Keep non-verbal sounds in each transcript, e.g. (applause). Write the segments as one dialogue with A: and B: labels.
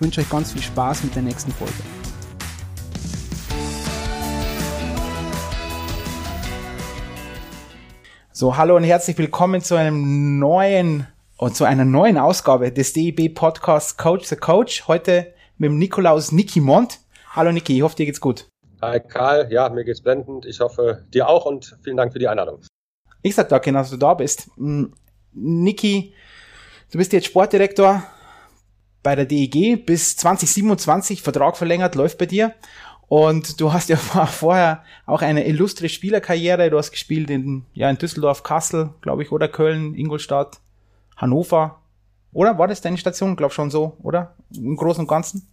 A: ich wünsche euch ganz viel Spaß mit der nächsten Folge. So, hallo und herzlich willkommen zu einem neuen und zu einer neuen Ausgabe des DEB Podcasts Coach the Coach. Heute mit dem Nikolaus Niki Mont. Hallo Niki, ich hoffe, dir geht's gut.
B: Hi Karl, ja, mir geht's blendend. Ich hoffe, dir auch und vielen Dank für die Einladung.
A: Ich sag danke, dass du da bist. Hm, Niki, du bist jetzt Sportdirektor bei der DEG bis 2027, Vertrag verlängert, läuft bei dir. Und du hast ja (laughs) vorher auch eine illustre Spielerkarriere. Du hast gespielt in, ja, in Düsseldorf, Kassel, glaube ich, oder Köln, Ingolstadt, Hannover. Oder war das deine Station? Glaub schon so, oder? Im Großen und Ganzen?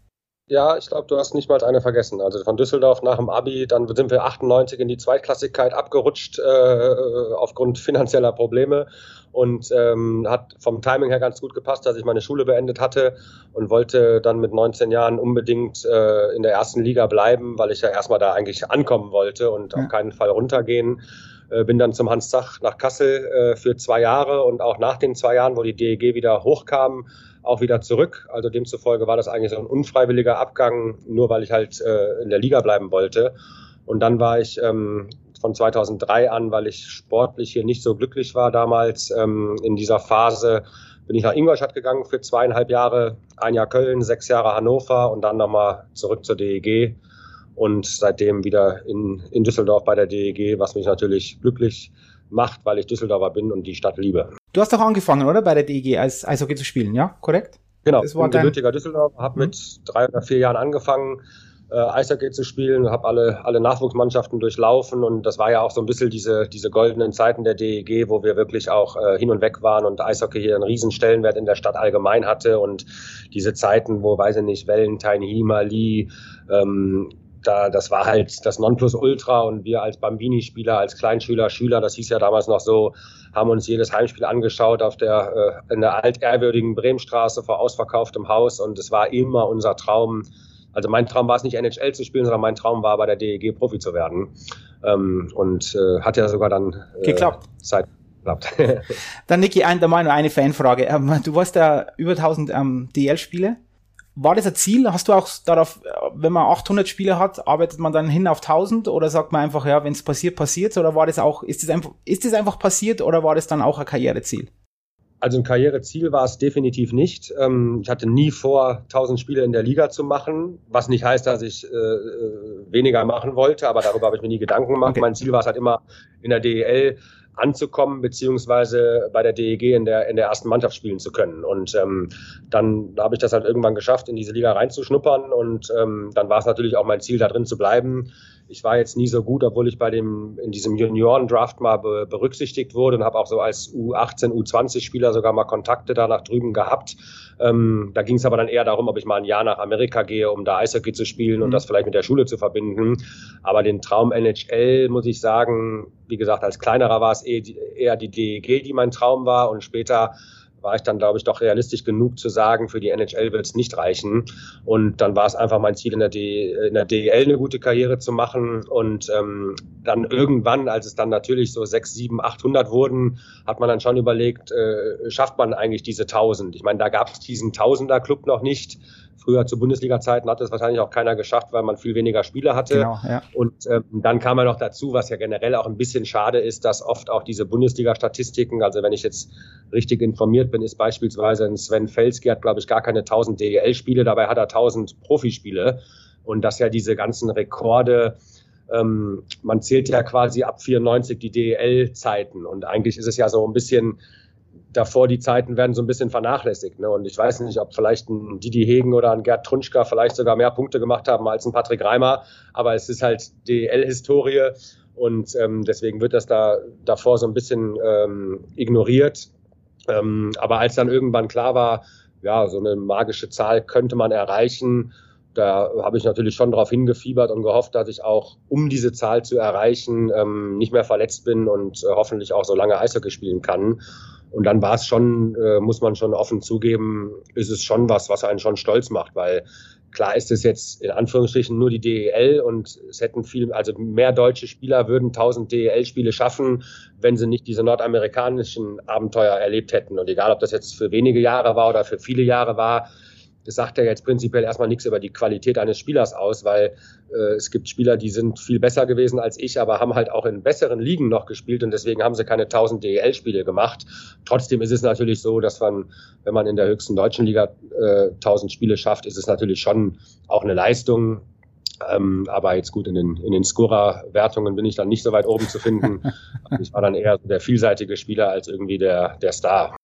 B: Ja, ich glaube, du hast nicht mal eine vergessen. Also von Düsseldorf nach dem Abi, dann sind wir 98 in die Zweitklassigkeit abgerutscht äh, aufgrund finanzieller Probleme und ähm, hat vom Timing her ganz gut gepasst, dass ich meine Schule beendet hatte und wollte dann mit 19 Jahren unbedingt äh, in der ersten Liga bleiben, weil ich ja erstmal da eigentlich ankommen wollte und ja. auf keinen Fall runtergehen. Äh, bin dann zum Hans Zach nach Kassel äh, für zwei Jahre und auch nach den zwei Jahren, wo die DEG wieder hochkam, auch wieder zurück. Also demzufolge war das eigentlich so ein unfreiwilliger Abgang, nur weil ich halt äh, in der Liga bleiben wollte. Und dann war ich ähm, von 2003 an, weil ich sportlich hier nicht so glücklich war damals ähm, in dieser Phase, bin ich nach Ingolstadt gegangen für zweieinhalb Jahre, ein Jahr Köln, sechs Jahre Hannover und dann nochmal zurück zur DEG und seitdem wieder in, in Düsseldorf bei der DEG, was mich natürlich glücklich macht, weil ich Düsseldorfer bin und die Stadt liebe.
A: Du hast doch angefangen, oder? Bei der DEG als Eishockey zu spielen, ja? Korrekt?
B: Genau, das war ich bin gebürtiger Düsseldorf, habe mit mhm. drei oder vier Jahren angefangen, äh, Eishockey zu spielen, habe alle, alle Nachwuchsmannschaften durchlaufen und das war ja auch so ein bisschen diese, diese goldenen Zeiten der DEG, wo wir wirklich auch äh, hin und weg waren und Eishockey hier einen riesen Stellenwert in der Stadt allgemein hatte und diese Zeiten, wo, weiß ich nicht, Valentine, Hima, Lee, ähm, da, das war halt das Nonplusultra und wir als Bambini-Spieler, als Kleinschüler, Schüler, das hieß ja damals noch so, haben uns jedes Heimspiel angeschaut auf der, äh, in der altehrwürdigen Bremenstraße vor ausverkauftem Haus und es war immer unser Traum. Also mein Traum war es nicht NHL zu spielen, sondern mein Traum war bei der DEG Profi zu werden. Ähm, und äh, hat ja sogar dann
A: äh, geklappt.
B: Zeit
A: geklappt. dann Niki, ein, da mal eine Fanfrage. Ähm, du warst ja über 1000 ähm, DL-Spiele war das ein Ziel? Hast du auch darauf, wenn man 800 Spiele hat, arbeitet man dann hin auf 1000 oder sagt man einfach, ja, wenn es passiert, passiert Oder war das auch, ist das einfach, ist das einfach passiert oder war das dann auch ein Karriereziel?
B: Also ein Karriereziel war es definitiv nicht. Ähm, ich hatte nie vor, 1000 Spiele in der Liga zu machen, was nicht heißt, dass ich äh, äh, weniger machen wollte, aber darüber habe ich mir nie Gedanken gemacht. Okay. Mein Ziel war es halt immer in der DEL anzukommen, beziehungsweise bei der DEG in der, in der ersten Mannschaft spielen zu können. Und ähm, dann habe ich das halt irgendwann geschafft, in diese Liga reinzuschnuppern. Und ähm, dann war es natürlich auch mein Ziel, da drin zu bleiben. Ich war jetzt nie so gut, obwohl ich bei dem in diesem Junioren-Draft mal be berücksichtigt wurde und habe auch so als U18, U20-Spieler sogar mal Kontakte da nach drüben gehabt. Ähm, da ging es aber dann eher darum, ob ich mal ein Jahr nach Amerika gehe, um da Eishockey zu spielen und mhm. das vielleicht mit der Schule zu verbinden. Aber den Traum NHL, muss ich sagen, wie gesagt, als kleinerer war es eher die DEG, die mein Traum war und später war ich dann, glaube ich, doch realistisch genug zu sagen, für die NHL wird es nicht reichen. Und dann war es einfach mein Ziel, in der, D in der DEL eine gute Karriere zu machen. Und ähm, dann irgendwann, als es dann natürlich so 6, 7, 800 wurden, hat man dann schon überlegt, äh, schafft man eigentlich diese 1000? Ich meine, da gab es diesen Tausender-Club noch nicht. Früher zu Bundesliga-Zeiten hat es wahrscheinlich auch keiner geschafft, weil man viel weniger Spiele hatte. Genau, ja. Und ähm, dann kam ja noch dazu, was ja generell auch ein bisschen schade ist, dass oft auch diese Bundesliga-Statistiken, also wenn ich jetzt richtig informiert bin, ist beispielsweise ein Sven Felski hat, glaube ich, gar keine 1000 DEL-Spiele, dabei hat er 1000 Profispiele. Und dass ja diese ganzen Rekorde, ähm, man zählt ja quasi ab 94 die DEL-Zeiten. Und eigentlich ist es ja so ein bisschen davor die Zeiten werden so ein bisschen vernachlässigt. Ne? Und ich weiß nicht, ob vielleicht ein Didi Hegen oder ein Gerd Trunschka vielleicht sogar mehr Punkte gemacht haben als ein Patrick Reimer. Aber es ist halt DL-Historie und ähm, deswegen wird das da davor so ein bisschen ähm, ignoriert. Ähm, aber als dann irgendwann klar war, ja, so eine magische Zahl könnte man erreichen. Da habe ich natürlich schon darauf hingefiebert und gehofft, dass ich auch, um diese Zahl zu erreichen, ähm, nicht mehr verletzt bin und äh, hoffentlich auch so lange Eishockey spielen kann. Und dann war es schon, äh, muss man schon offen zugeben, ist es schon was, was einen schon stolz macht, weil klar ist es jetzt in Anführungsstrichen nur die DEL und es hätten viel, also mehr deutsche Spieler würden 1000 DEL-Spiele schaffen, wenn sie nicht diese nordamerikanischen Abenteuer erlebt hätten. Und egal, ob das jetzt für wenige Jahre war oder für viele Jahre war, das sagt ja jetzt prinzipiell erstmal nichts über die Qualität eines Spielers aus, weil äh, es gibt Spieler, die sind viel besser gewesen als ich, aber haben halt auch in besseren Ligen noch gespielt und deswegen haben sie keine 1000 DEL-Spiele gemacht. Trotzdem ist es natürlich so, dass man, wenn man in der höchsten deutschen Liga äh, 1000 Spiele schafft, ist es natürlich schon auch eine Leistung. Ähm, aber jetzt gut, in den, in den Scorer-Wertungen bin ich dann nicht so weit oben zu finden. (laughs) ich war dann eher der vielseitige Spieler als irgendwie der, der Star.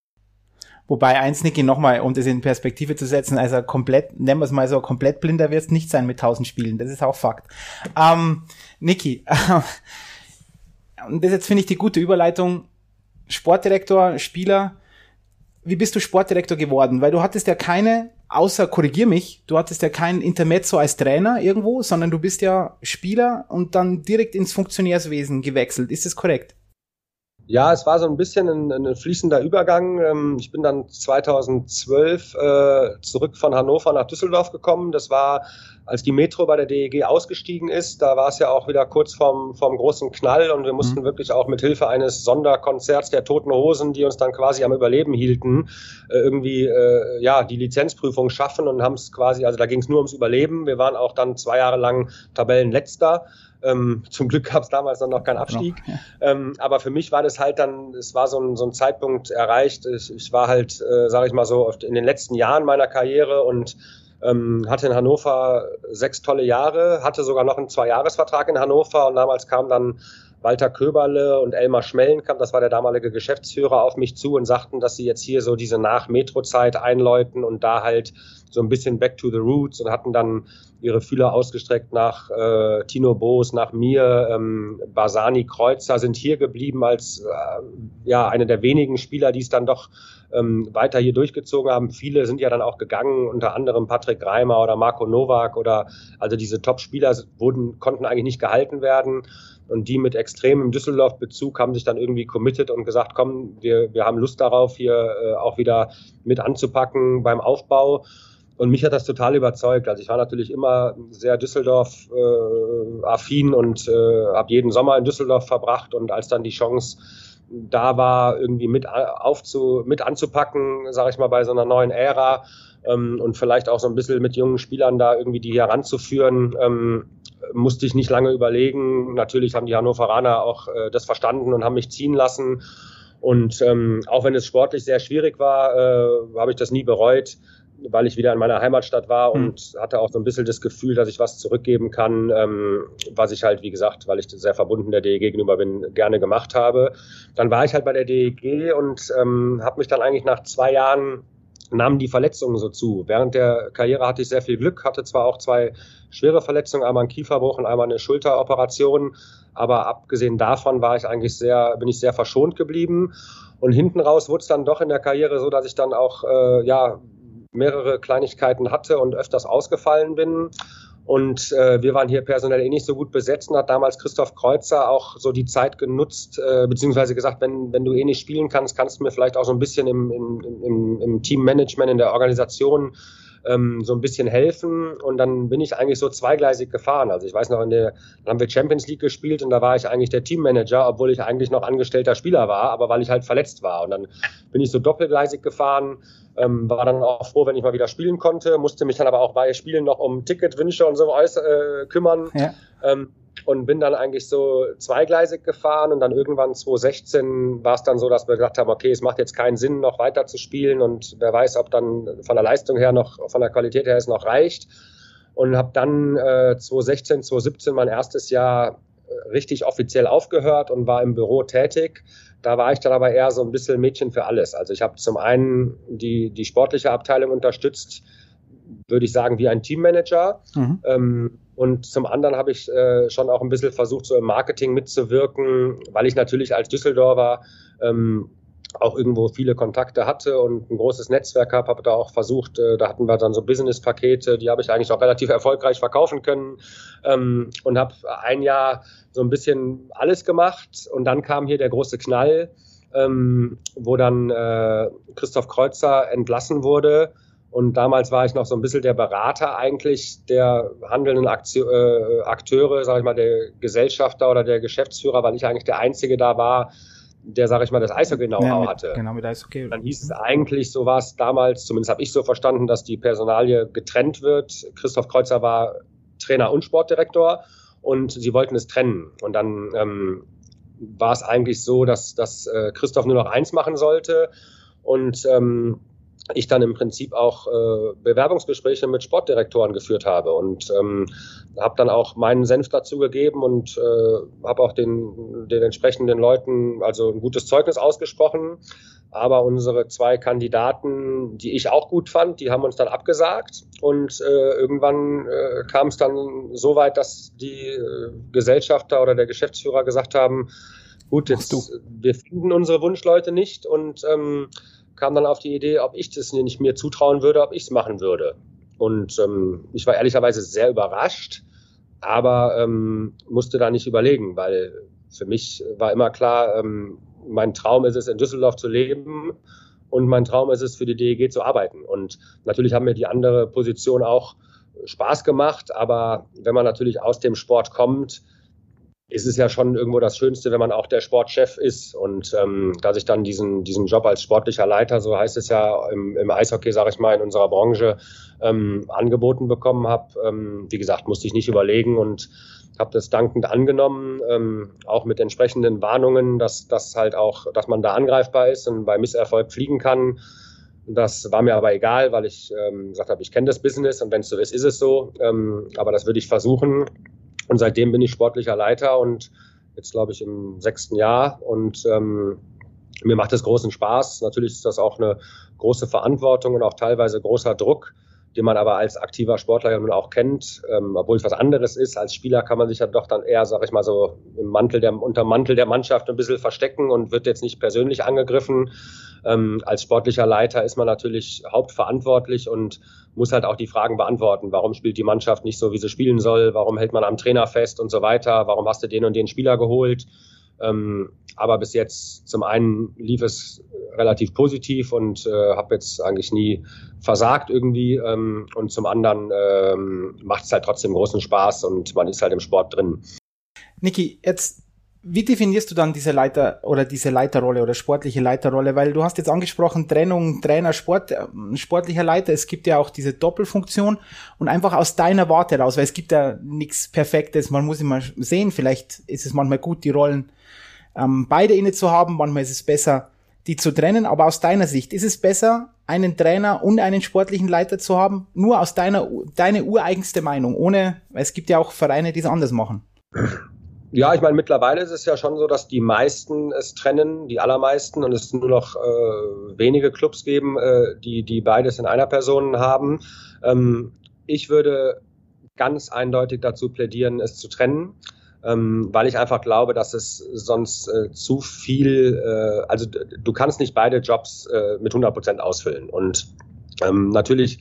A: Wobei eins, Niki, nochmal, um das in Perspektive zu setzen, also komplett, nennen wir es mal so, komplett blinder wirst nicht sein mit 1000 Spielen. Das ist auch Fakt. Ähm, Niki, äh, (laughs) und das jetzt finde ich die gute Überleitung. Sportdirektor, Spieler, wie bist du Sportdirektor geworden? Weil du hattest ja keine, außer korrigier mich, du hattest ja kein Intermezzo als Trainer irgendwo, sondern du bist ja Spieler und dann direkt ins Funktionärswesen gewechselt. Ist das korrekt?
B: Ja, es war so ein bisschen ein, ein fließender Übergang. Ähm, ich bin dann 2012 äh, zurück von Hannover nach Düsseldorf gekommen. Das war, als die Metro bei der DEG ausgestiegen ist. Da war es ja auch wieder kurz vorm, vorm großen Knall und wir mussten mhm. wirklich auch mit Hilfe eines Sonderkonzerts der Toten Hosen, die uns dann quasi am Überleben hielten, äh, irgendwie äh, ja die Lizenzprüfung schaffen und haben es quasi, also da ging es nur ums Überleben. Wir waren auch dann zwei Jahre lang Tabellenletzter. Ähm, zum Glück gab es damals dann noch keinen Abstieg. Noch, ja. ähm, aber für mich war das halt dann, es war so ein, so ein Zeitpunkt erreicht. Ich, ich war halt, äh, sage ich mal so, in den letzten Jahren meiner Karriere und ähm, hatte in Hannover sechs tolle Jahre, hatte sogar noch einen Zwei-Jahres-Vertrag in Hannover und damals kam dann Walter Köberle und Elmar Schmellenkamp, das war der damalige Geschäftsführer, auf mich zu und sagten, dass sie jetzt hier so diese Nach-Metro-Zeit einläuten und da halt so ein bisschen back to the roots und hatten dann ihre Fühler ausgestreckt nach äh, Tino Boos, nach mir, ähm, Basani Kreuzer sind hier geblieben als äh, ja eine der wenigen Spieler, die es dann doch ähm, weiter hier durchgezogen haben. Viele sind ja dann auch gegangen, unter anderem Patrick Reimer oder Marco Nowak oder also diese Top-Spieler wurden konnten eigentlich nicht gehalten werden. Und die mit extremem Düsseldorf-Bezug haben sich dann irgendwie committed und gesagt, komm, wir, wir haben Lust darauf, hier äh, auch wieder mit anzupacken beim Aufbau. Und mich hat das total überzeugt. Also ich war natürlich immer sehr Düsseldorf-affin äh, und äh, habe jeden Sommer in Düsseldorf verbracht. Und als dann die Chance da war, irgendwie mit, aufzu, mit anzupacken, sage ich mal, bei so einer neuen Ära ähm, und vielleicht auch so ein bisschen mit jungen Spielern da irgendwie die heranzuführen, ähm, musste ich nicht lange überlegen. Natürlich haben die Hannoveraner auch äh, das verstanden und haben mich ziehen lassen. Und ähm, auch wenn es sportlich sehr schwierig war, äh, habe ich das nie bereut, weil ich wieder in meiner Heimatstadt war hm. und mhm. hatte auch so ein bisschen das Gefühl, dass ich was zurückgeben kann, ähm, was ich halt, wie gesagt, weil ich sehr verbunden der DEG gegenüber bin, gerne gemacht habe. Dann war ich halt bei der DEG und ähm, habe mich dann eigentlich nach zwei Jahren nahmen die Verletzungen so zu. Während der Karriere hatte ich sehr viel Glück, hatte zwar auch zwei schwere Verletzungen, einmal ein Kieferbruch und einmal eine Schulteroperation, aber abgesehen davon war ich eigentlich sehr, bin ich sehr verschont geblieben. Und hinten raus wurde es dann doch in der Karriere so, dass ich dann auch äh, ja mehrere Kleinigkeiten hatte und öfters ausgefallen bin. Und äh, wir waren hier personell eh nicht so gut besetzt und hat damals Christoph Kreuzer auch so die Zeit genutzt, äh, beziehungsweise gesagt, wenn, wenn du eh nicht spielen kannst, kannst du mir vielleicht auch so ein bisschen im, im, im, im Teammanagement, in der Organisation ähm, so ein bisschen helfen. Und dann bin ich eigentlich so zweigleisig gefahren. Also ich weiß noch, in der, dann haben wir Champions League gespielt und da war ich eigentlich der Teammanager, obwohl ich eigentlich noch angestellter Spieler war, aber weil ich halt verletzt war. Und dann bin ich so doppelgleisig gefahren ähm, war dann auch froh, wenn ich mal wieder spielen konnte, musste mich dann aber auch bei Spielen noch um Ticketwünsche und so äh, kümmern. Ja. Ähm, und bin dann eigentlich so zweigleisig gefahren und dann irgendwann 2016 war es dann so, dass wir gesagt haben, okay, es macht jetzt keinen Sinn, noch weiter zu spielen und wer weiß, ob dann von der Leistung her noch, von der Qualität her es noch reicht. Und habe dann äh, 2016, 2017 mein erstes Jahr richtig offiziell aufgehört und war im Büro tätig da war ich dann aber eher so ein bisschen Mädchen für alles. Also ich habe zum einen die, die sportliche Abteilung unterstützt, würde ich sagen, wie ein Teammanager. Mhm. Ähm, und zum anderen habe ich äh, schon auch ein bisschen versucht, so im Marketing mitzuwirken, weil ich natürlich als Düsseldorfer ähm, auch irgendwo viele Kontakte hatte und ein großes Netzwerk habe, habe da auch versucht, äh, da hatten wir dann so Business-Pakete, die habe ich eigentlich auch relativ erfolgreich verkaufen können ähm, und habe ein Jahr so ein bisschen alles gemacht und dann kam hier der große Knall, ähm, wo dann äh, Christoph Kreuzer entlassen wurde und damals war ich noch so ein bisschen der Berater eigentlich der handelnden Aktio äh, Akteure, sage ich mal, der Gesellschafter oder der Geschäftsführer, weil ich eigentlich der Einzige da war, der, sage ich mal, das Eishockey-Know-how
A: Ja, mit-
B: hatte.
A: Genau, mit Eishockey.
B: Dann hieß es eigentlich, so war es damals, zumindest habe ich so verstanden, dass die Personalie getrennt wird. Christoph Kreuzer war Trainer und Sportdirektor und sie wollten es trennen. Und dann ähm, war es eigentlich so, dass, dass äh, Christoph nur noch eins machen sollte und ähm, ich dann im Prinzip auch äh, Bewerbungsgespräche mit Sportdirektoren geführt habe und ähm, habe dann auch meinen Senf dazu gegeben und äh, habe auch den, den entsprechenden Leuten also ein gutes Zeugnis ausgesprochen. Aber unsere zwei Kandidaten, die ich auch gut fand, die haben uns dann abgesagt. Und äh, irgendwann äh, kam es dann so weit, dass die äh, Gesellschafter oder der Geschäftsführer gesagt haben, gut, jetzt, wir finden unsere Wunschleute nicht und ähm, kam dann auf die Idee, ob ich das nicht mir zutrauen würde, ob ich es machen würde. Und ähm, ich war ehrlicherweise sehr überrascht, aber ähm, musste da nicht überlegen, weil für mich war immer klar, ähm, mein Traum ist es, in Düsseldorf zu leben und mein Traum ist es, für die DEG zu arbeiten. Und natürlich haben mir die andere Position auch Spaß gemacht, aber wenn man natürlich aus dem Sport kommt, ist es ja schon irgendwo das Schönste, wenn man auch der Sportchef ist. Und ähm, dass ich dann diesen, diesen Job als sportlicher Leiter, so heißt es ja im, im Eishockey, sage ich mal, in unserer Branche, ähm, angeboten bekommen habe, ähm, wie gesagt, musste ich nicht überlegen und habe das dankend angenommen, ähm, auch mit entsprechenden Warnungen, dass das halt auch, dass man da angreifbar ist und bei Misserfolg fliegen kann. Das war mir aber egal, weil ich ähm, gesagt habe, ich kenne das Business und wenn es so ist, ist es so. Ähm, aber das würde ich versuchen. Und seitdem bin ich sportlicher Leiter und jetzt glaube ich im sechsten Jahr und ähm, mir macht es großen Spaß. Natürlich ist das auch eine große Verantwortung und auch teilweise großer Druck, den man aber als aktiver Sportler ja nun auch kennt, ähm, obwohl es was anderes ist. Als Spieler kann man sich ja doch dann eher, sag ich mal so, im Mantel der, unter Mantel der Mannschaft ein bisschen verstecken und wird jetzt nicht persönlich angegriffen. Ähm, als sportlicher Leiter ist man natürlich hauptverantwortlich und muss halt auch die Fragen beantworten. Warum spielt die Mannschaft nicht so, wie sie spielen soll? Warum hält man am Trainer fest und so weiter? Warum hast du den und den Spieler geholt? Ähm, aber bis jetzt zum einen lief es relativ positiv und äh, habe jetzt eigentlich nie versagt irgendwie ähm, und zum anderen ähm, macht es halt trotzdem großen Spaß und man ist halt im Sport drin.
A: Niki, jetzt, wie definierst du dann diese Leiter oder diese Leiterrolle oder sportliche Leiterrolle? Weil du hast jetzt angesprochen, Trennung, Trainer, Sport, äh, sportlicher Leiter. Es gibt ja auch diese Doppelfunktion und einfach aus deiner Warte raus, weil es gibt ja nichts Perfektes. Man muss immer sehen, vielleicht ist es manchmal gut, die Rollen ähm, beide inne zu haben. Manchmal ist es besser, die zu trennen. Aber aus deiner Sicht, ist es besser, einen Trainer und einen sportlichen Leiter zu haben? Nur aus deiner, deine ureigenste Meinung, ohne, es gibt ja auch Vereine, die es anders machen.
B: Ja, ich meine, mittlerweile ist es ja schon so, dass die meisten es trennen, die allermeisten, und es nur noch äh, wenige Clubs geben, äh, die, die beides in einer Person haben. Ähm, ich würde ganz eindeutig dazu plädieren, es zu trennen, ähm, weil ich einfach glaube, dass es sonst äh, zu viel, äh, also du kannst nicht beide Jobs äh, mit 100 Prozent ausfüllen. Und ähm, natürlich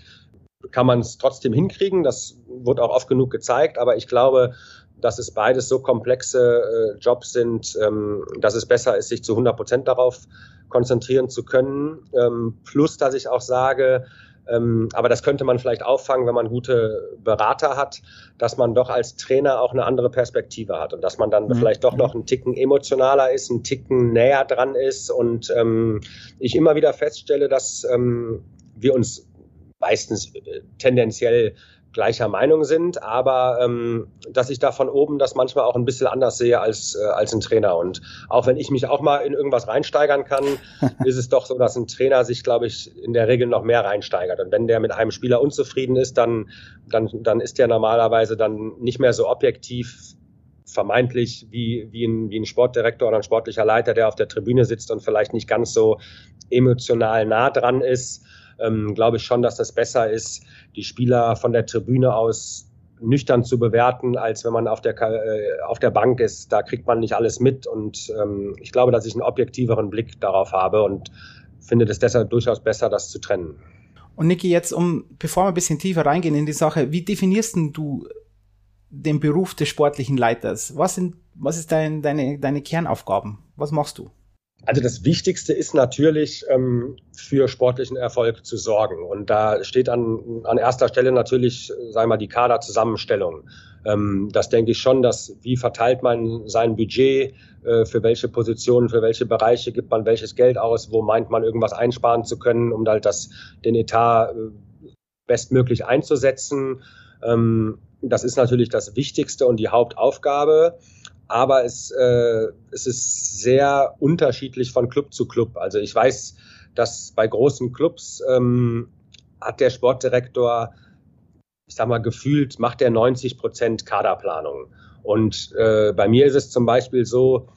B: kann man es trotzdem hinkriegen, das wurde auch oft genug gezeigt, aber ich glaube, dass es beides so komplexe äh, Jobs sind, ähm, dass es besser ist, sich zu 100 Prozent darauf konzentrieren zu können. Ähm, plus, dass ich auch sage, ähm, aber das könnte man vielleicht auffangen, wenn man gute Berater hat, dass man doch als Trainer auch eine andere Perspektive hat und dass man dann
A: Mhm.
B: vielleicht doch noch einen Ticken emotionaler ist, einen Ticken näher dran ist und ähm, ich immer wieder feststelle, dass ähm, wir uns meistens äh, tendenziell gleicher Meinung sind, aber ähm, dass ich da von oben das manchmal auch ein bisschen anders sehe als, äh, als ein Trainer. Und auch wenn ich mich auch mal in irgendwas reinsteigern kann, (laughs) ist es doch so, dass ein Trainer sich, glaube ich, in der Regel noch mehr reinsteigert. Und wenn der mit einem Spieler unzufrieden ist, dann, dann, dann ist der normalerweise dann nicht mehr so objektiv vermeintlich wie, wie, ein, wie ein Sportdirektor oder ein sportlicher Leiter, der auf der Tribüne sitzt und vielleicht nicht ganz so emotional nah dran ist ähm, glaube ich schon, dass das besser ist, die Spieler von der Tribüne aus nüchtern zu bewerten, als wenn man auf der, äh, auf der Bank ist. Da kriegt man nicht alles mit und ähm, ich glaube, dass ich einen objektiveren Blick darauf habe und finde es deshalb durchaus besser, das zu trennen.
A: Und Niki, jetzt um, bevor wir ein bisschen tiefer reingehen in die Sache, wie definierst du den Beruf des sportlichen Leiters? Was sind, was ist dein, deine, deine Kernaufgaben? Was machst du?
B: Also das Wichtigste ist natürlich, ähm, für sportlichen Erfolg zu sorgen. Und da steht an, an erster Stelle natürlich, sagen wir mal, die Kaderzusammenstellung. Ähm, das denke ich schon, dass wie verteilt man sein Budget, äh, für welche Positionen, für welche Bereiche gibt man welches Geld aus, wo meint man irgendwas einsparen zu können, um halt das, den Etat äh, bestmöglich einzusetzen. Ähm, das ist natürlich das Wichtigste und die Hauptaufgabe aber es, äh, es ist sehr unterschiedlich von Club zu Club. Also ich weiß, dass bei großen Clubs ähm, hat der Sportdirektor, ich sag mal, gefühlt macht er 90 Prozent Kaderplanung. Und äh, bei mir ist es zum Beispiel so,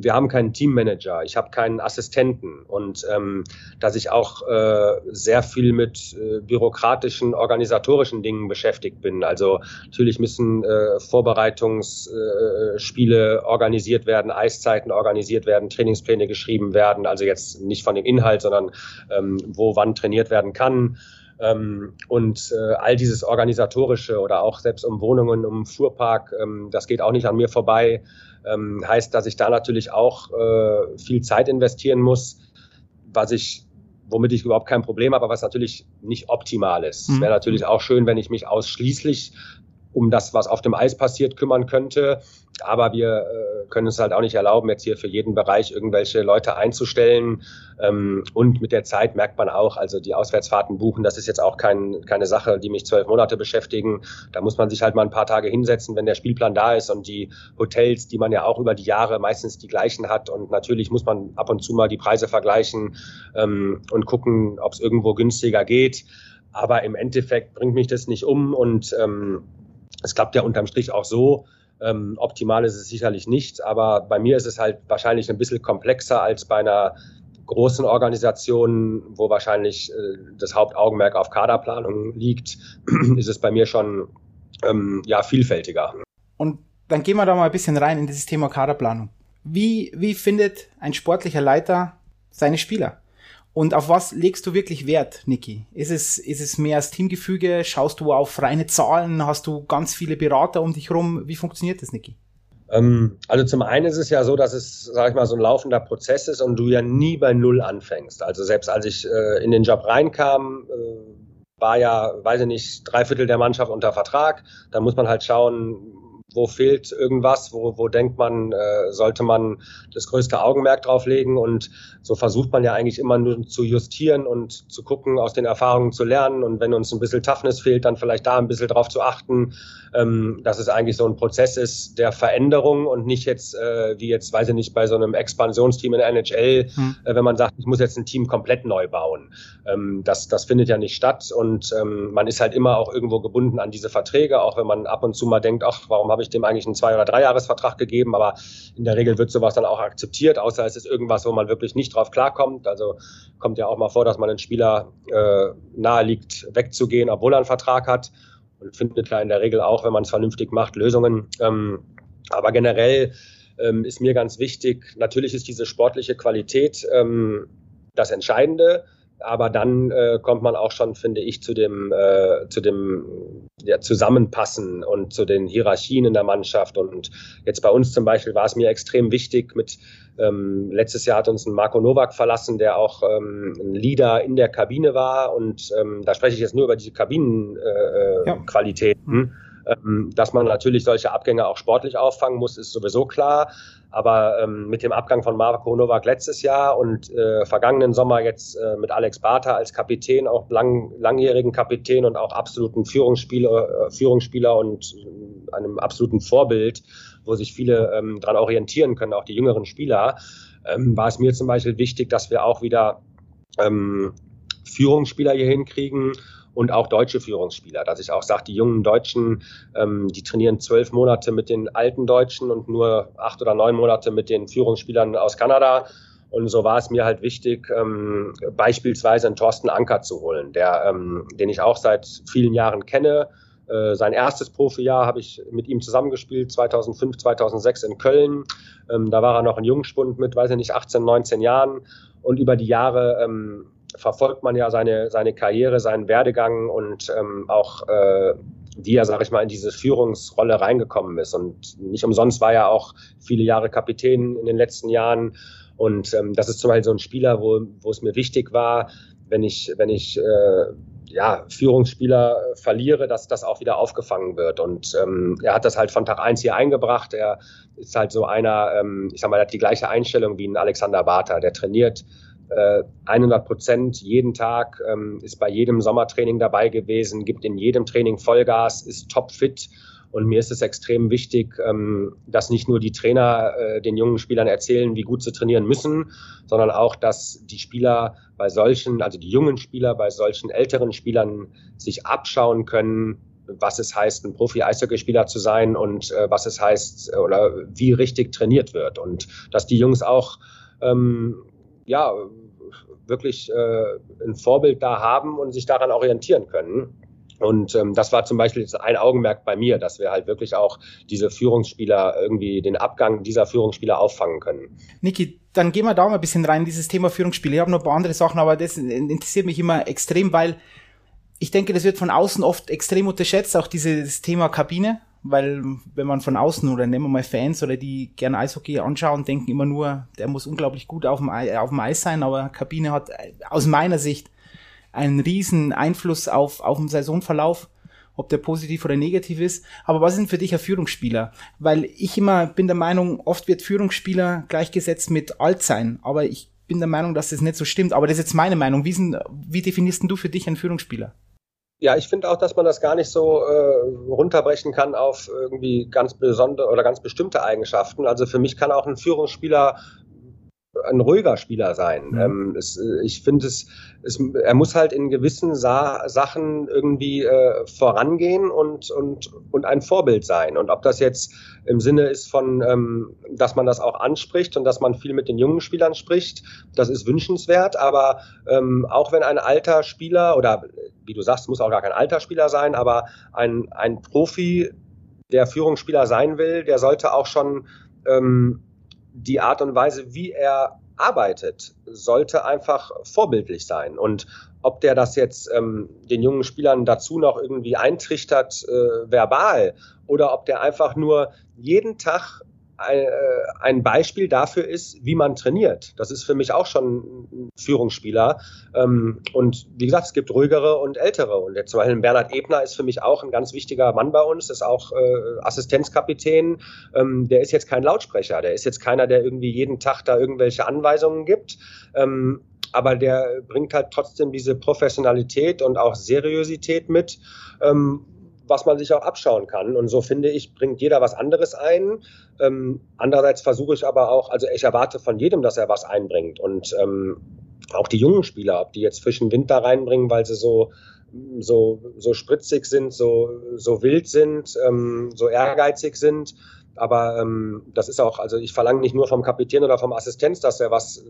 B: wir haben keinen Teammanager, ich habe keinen Assistenten und ähm, dass ich auch äh, sehr viel mit äh, bürokratischen, organisatorischen Dingen beschäftigt bin. Also natürlich müssen äh, Vorbereitungsspiele äh, organisiert werden, Eiszeiten organisiert werden, Trainingspläne geschrieben werden. Also jetzt nicht von dem Inhalt, sondern ähm, wo wann trainiert werden kann. Ähm, und äh, all dieses organisatorische oder auch selbst um Wohnungen, um Fuhrpark, ähm, das geht auch nicht an mir vorbei. Ähm, heißt, dass ich da natürlich auch äh, viel Zeit investieren muss, was ich womit ich überhaupt kein Problem habe, aber was natürlich nicht optimal ist. Mhm. Es wäre natürlich auch schön, wenn ich mich ausschließlich um das, was auf dem Eis passiert, kümmern könnte. Aber wir äh, können es halt auch nicht erlauben, jetzt hier für jeden Bereich irgendwelche Leute einzustellen. Ähm, und mit der Zeit merkt man auch, also die Auswärtsfahrten buchen, das ist jetzt auch kein, keine Sache, die mich zwölf Monate beschäftigen. Da muss man sich halt mal ein paar Tage hinsetzen, wenn der Spielplan da ist und die Hotels, die man ja auch über die Jahre meistens die gleichen hat. Und natürlich muss man ab und zu mal die Preise vergleichen ähm, und gucken, ob es irgendwo günstiger geht. Aber im Endeffekt bringt mich das nicht um und ähm, es klappt ja unterm Strich auch so. Ähm, optimal ist es sicherlich nicht, aber bei mir ist es halt wahrscheinlich ein bisschen komplexer als bei einer großen Organisation, wo wahrscheinlich äh, das Hauptaugenmerk auf Kaderplanung liegt, (clears throat) ist es bei mir schon ähm, ja vielfältiger.
A: Und dann gehen wir da mal ein bisschen rein in dieses Thema Kaderplanung. Wie, wie findet ein sportlicher Leiter seine Spieler? Und auf was legst du wirklich Wert, Niki? Ist es, ist es mehr das Teamgefüge? Schaust du auf reine Zahlen? Hast du ganz viele Berater um dich herum? Wie funktioniert das, Niki?
B: Ähm, also zum einen ist es ja so, dass es, sag ich mal, so ein laufender Prozess ist und du ja nie bei Null anfängst. Also selbst als ich äh, in den Job reinkam, äh, war ja, weiß ich nicht, drei Viertel der Mannschaft unter Vertrag. Da muss man halt schauen, wo fehlt irgendwas, wo, wo denkt man, äh, sollte man das größte Augenmerk drauf legen und so versucht man ja eigentlich immer nur zu justieren und zu gucken, aus den Erfahrungen zu lernen und wenn uns ein bisschen Toughness fehlt, dann vielleicht da ein bisschen drauf zu achten, ähm, dass es eigentlich so ein Prozess ist der Veränderung und nicht jetzt, äh, wie jetzt, weiß ich nicht, bei so einem Expansionsteam in der NHL, hm. äh, wenn man sagt, ich muss jetzt ein Team komplett neu bauen. Ähm, das, das findet ja nicht statt und ähm, man ist halt immer auch irgendwo gebunden an diese Verträge, auch wenn man ab und zu mal denkt, ach, warum habe ich dem eigentlich einen Zwei- oder Dreijahresvertrag gegeben, aber in der Regel wird sowas dann auch akzeptiert, außer es ist irgendwas, wo man wirklich nicht drauf klarkommt. Also kommt ja auch mal vor, dass man einen Spieler äh, nahe liegt, wegzugehen, obwohl er einen Vertrag hat und findet da in der Regel auch, wenn man es vernünftig macht, Lösungen. Ähm, aber generell ähm, ist mir ganz wichtig, natürlich ist diese sportliche Qualität ähm, das Entscheidende, aber dann äh, kommt man auch schon, finde ich, zu dem, äh, zu dem ja, Zusammenpassen und zu den Hierarchien in der Mannschaft. Und jetzt bei uns zum Beispiel war es mir extrem wichtig mit ähm, letztes Jahr hat uns ein Marco Nowak verlassen, der auch ähm, ein Leader in der Kabine war. Und ähm, da spreche ich jetzt nur über diese Kabinenqualitäten. Äh, ja. Ähm, dass man natürlich solche Abgänge auch sportlich auffangen muss, ist sowieso klar. Aber ähm, mit dem Abgang von Marco Novak letztes Jahr und äh, vergangenen Sommer jetzt äh, mit Alex Barter als Kapitän, auch lang, langjährigen Kapitän und auch absoluten Führungsspieler, äh, Führungsspieler und äh, einem absoluten Vorbild, wo sich viele ähm, dran orientieren können, auch die jüngeren Spieler, ähm, war es mir zum Beispiel wichtig, dass wir auch wieder ähm, Führungsspieler hier hinkriegen und auch deutsche Führungsspieler, dass ich auch sage, die jungen Deutschen, ähm, die trainieren zwölf Monate mit den alten Deutschen und nur acht oder neun Monate mit den Führungsspielern aus Kanada. Und so war es mir halt wichtig, ähm, beispielsweise einen Thorsten Anker zu holen, der, ähm, den ich auch seit vielen Jahren kenne, Äh, sein erstes Profijahr habe ich mit ihm zusammengespielt, 2005, 2006 in Köln. Ähm, da war er noch ein Jungspund mit, weiß ich nicht, 18, 19 Jahren. Und über die Jahre ähm, verfolgt man ja seine, seine Karriere, seinen Werdegang und ähm, auch äh, wie er, sage ich mal, in diese Führungsrolle reingekommen ist. Und nicht umsonst war er auch viele Jahre Kapitän in den letzten Jahren. Und ähm, das ist zum Beispiel so ein Spieler, wo, wo es mir wichtig war, wenn ich, wenn ich äh, ja, Führungsspieler verliere, dass das auch wieder aufgefangen wird. Und ähm, er hat das halt von Tag eins hier eingebracht. Er ist halt so einer, ähm, ich sag mal, er hat die gleiche Einstellung wie ein Alexander Barter. Der trainiert 100 Prozent jeden Tag, ähm, ist bei jedem Sommertraining dabei gewesen, gibt in jedem Training Vollgas, ist topfit. Und mir ist es extrem wichtig, ähm, dass nicht nur die Trainer äh, den jungen Spielern erzählen, wie gut sie trainieren müssen, sondern auch, dass die Spieler bei solchen, also die jungen Spieler bei solchen älteren Spielern sich abschauen können, was es heißt, ein Profi-Eishockeyspieler zu sein und äh, was es heißt äh, oder wie richtig trainiert wird. Und dass die Jungs auch ähm, ja, wirklich äh, ein Vorbild da haben und sich daran orientieren können. Und ähm, das war zum Beispiel ein Augenmerk bei mir, dass wir halt wirklich auch diese Führungsspieler irgendwie den Abgang dieser Führungsspieler auffangen können.
A: Niki, dann gehen wir da mal ein bisschen rein, dieses Thema Führungsspiele. Ich habe noch ein paar andere Sachen, aber das interessiert mich immer extrem, weil ich denke, das wird von außen oft extrem unterschätzt, auch dieses Thema Kabine weil wenn man von außen oder nehmen wir mal Fans oder die gerne Eishockey anschauen, denken immer nur, der muss unglaublich gut auf dem, Eis, auf dem Eis sein, aber Kabine hat äh, aus meiner Sicht einen riesen Einfluss auf, auf den Saisonverlauf, ob der positiv oder negativ ist. Aber was sind für dich ein Führungsspieler? Weil ich immer bin der Meinung, oft wird Führungsspieler gleichgesetzt mit alt sein, aber ich bin der Meinung, dass das nicht so stimmt. Aber das ist jetzt meine Meinung. Wie, sind, wie definierst du für dich einen Führungsspieler?
B: Ja, ich finde auch, dass man das gar nicht so äh, runterbrechen kann auf irgendwie ganz besondere oder ganz bestimmte Eigenschaften. Also für mich kann auch ein Führungsspieler ein ruhiger Spieler sein. Mhm. Ähm, es, ich finde es, es, er muss halt in gewissen Sa Sachen irgendwie äh, vorangehen und, und, und ein Vorbild sein. Und ob das jetzt im Sinne ist von, ähm, dass man das auch anspricht und dass man viel mit den jungen Spielern spricht, das ist wünschenswert. Aber ähm, auch wenn ein alter Spieler oder wie du sagst, muss auch gar kein alter Spieler sein, aber ein, ein Profi, der Führungsspieler sein will, der sollte auch schon ähm, die Art und Weise, wie er arbeitet, sollte einfach vorbildlich sein. Und ob der das jetzt ähm, den jungen Spielern dazu noch irgendwie eintrichtert, äh, verbal, oder ob der einfach nur jeden Tag ein Beispiel dafür ist, wie man trainiert. Das ist für mich auch schon ein Führungsspieler. Ähm, und wie gesagt, es gibt ruhigere und ältere. Und jetzt zum Beispiel Bernhard Ebner ist für mich auch ein ganz wichtiger Mann bei uns, ist auch äh, Assistenzkapitän. Ähm, der ist jetzt kein Lautsprecher, der ist jetzt keiner, der irgendwie jeden Tag da irgendwelche Anweisungen gibt. Ähm, aber der bringt halt trotzdem diese Professionalität und auch Seriosität mit was man sich auch abschauen kann. Und so finde ich, bringt jeder was anderes ein. Ähm, andererseits versuche ich aber auch, also ich erwarte von jedem, dass er was einbringt. Und ähm, auch die jungen Spieler, ob die jetzt frischen Wind da reinbringen, weil sie so so, so spritzig sind, so, so wild sind, ähm, so ehrgeizig sind. Aber ähm, das ist auch, also ich verlange nicht nur vom Kapitän oder vom Assistenz, dass er was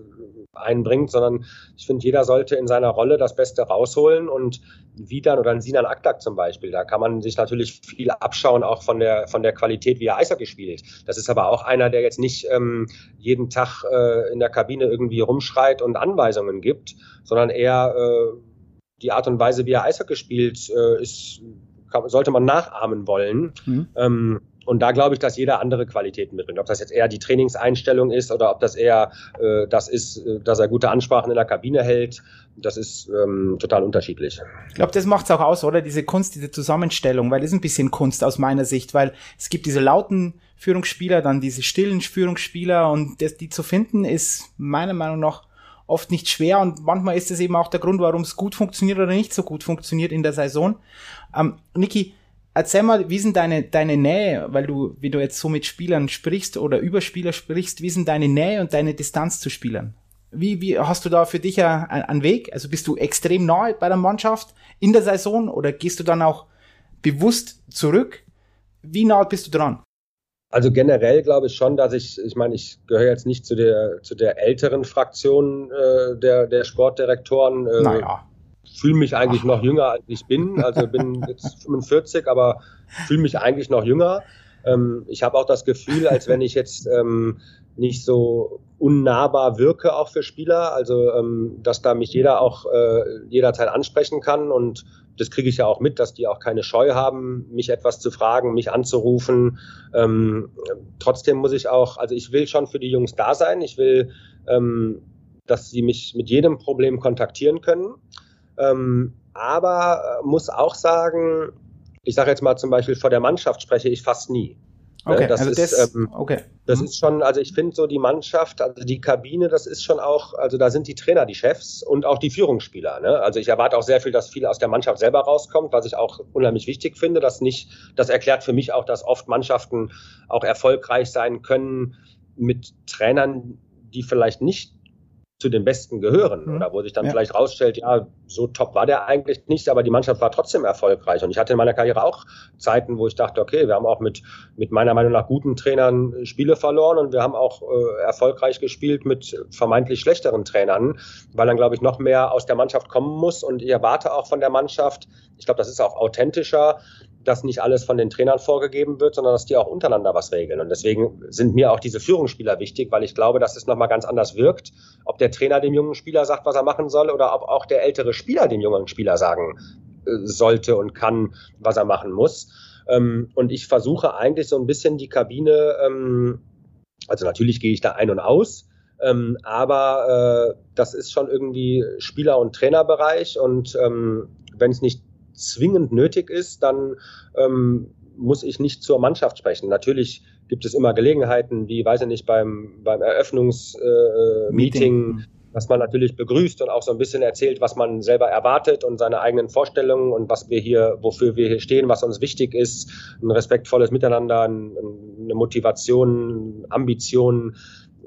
B: einbringt, sondern ich finde, jeder sollte in seiner Rolle das Beste rausholen und wie dann oder ein Sinan Aktak zum Beispiel, da kann man sich natürlich viel abschauen, auch von der, von der Qualität, wie er Eishockey spielt. Das ist aber auch einer, der jetzt nicht ähm, jeden Tag äh, in der Kabine irgendwie rumschreit und Anweisungen gibt, sondern eher äh, die Art und Weise, wie er Eishockey spielt, äh, ist, sollte man nachahmen wollen. Mhm. Ähm, und da glaube ich, dass jeder andere Qualitäten mitbringt. Ob das jetzt eher die Trainingseinstellung ist oder ob das eher äh, das ist, äh, dass er gute Ansprachen in der Kabine hält, das ist ähm, total unterschiedlich.
A: Ich glaube, das macht's auch aus, oder? Diese Kunst, diese Zusammenstellung, weil das ist ein bisschen Kunst aus meiner Sicht, weil es gibt diese lauten Führungsspieler, dann diese stillen Führungsspieler und das, die zu finden ist meiner Meinung nach oft nicht schwer und manchmal ist es eben auch der Grund, warum es gut funktioniert oder nicht so gut funktioniert in der Saison. Ähm, Niki, Erzähl mal, wie sind deine, deine Nähe, weil du, wie du jetzt so mit Spielern sprichst oder über Spieler sprichst, wie sind deine Nähe und deine Distanz zu Spielern? Wie, wie hast du da für dich einen Weg? Also bist du extrem nahe bei der Mannschaft in der Saison oder gehst du dann auch bewusst zurück? Wie nah bist du dran?
B: Also generell glaube ich schon, dass ich, ich meine, ich gehöre jetzt nicht zu der zu der älteren Fraktion äh, der der Sportdirektoren.
A: Äh, naja
B: fühle mich eigentlich noch jünger, als ich bin. Also bin jetzt (laughs) 45, aber fühle mich eigentlich noch jünger. Ähm, ich habe auch das Gefühl, als wenn ich jetzt ähm, nicht so unnahbar wirke auch für Spieler, also ähm, dass da mich jeder auch äh, jederzeit ansprechen kann und das kriege ich ja auch mit, dass die auch keine Scheu haben, mich etwas zu fragen, mich anzurufen. Ähm, trotzdem muss ich auch, also ich will schon für die Jungs da sein. Ich will, ähm, dass sie mich mit jedem Problem kontaktieren können. Ähm, aber äh, muss auch sagen, ich sage jetzt mal zum Beispiel vor der Mannschaft spreche ich fast nie.
A: Ne, okay, das, also ist, das, ähm, okay.
B: das mhm. ist schon, also ich finde so die Mannschaft, also die Kabine, das ist schon auch, also da sind die Trainer die Chefs und auch die Führungsspieler. Ne? Also ich erwarte auch sehr viel, dass viel aus der Mannschaft selber rauskommt, was ich auch unheimlich wichtig finde. Das nicht, das erklärt für mich auch, dass oft Mannschaften auch erfolgreich sein können mit Trainern, die vielleicht nicht zu den Besten gehören mhm. oder wo sich dann ja. vielleicht rausstellt, ja, so top war der eigentlich nicht, aber die Mannschaft war trotzdem erfolgreich. Und ich hatte in meiner Karriere auch Zeiten, wo ich dachte, okay, wir haben auch mit, mit meiner Meinung nach guten Trainern Spiele verloren und wir haben auch äh, erfolgreich gespielt mit vermeintlich schlechteren Trainern, weil dann, glaube ich, noch mehr aus der Mannschaft kommen muss. Und ich erwarte auch von der Mannschaft, ich glaube, das ist auch authentischer, dass nicht alles von den Trainern vorgegeben wird, sondern dass die auch untereinander was regeln. Und deswegen sind mir auch diese Führungsspieler wichtig, weil ich glaube, dass es nochmal ganz anders wirkt, ob der Trainer dem jungen Spieler sagt, was er machen soll, oder ob auch der ältere Spieler dem jungen Spieler sagen äh, sollte und kann, was er machen muss. Ähm, und ich versuche eigentlich so ein bisschen die Kabine, ähm, also natürlich gehe ich da ein und aus, ähm, aber äh, das ist schon irgendwie Spieler- und Trainerbereich und wenn es nicht zwingend nötig ist, dann ähm, muss ich nicht zur Mannschaft sprechen. Natürlich gibt es immer Gelegenheiten, wie, weiß ich nicht, beim, beim Eröffnungsmeeting, äh, dass man natürlich begrüßt und auch so ein bisschen erzählt, was man selber erwartet und seine eigenen Vorstellungen und was wir hier, wofür wir hier stehen, was uns wichtig ist, ein respektvolles Miteinander, eine Motivation, Ambitionen,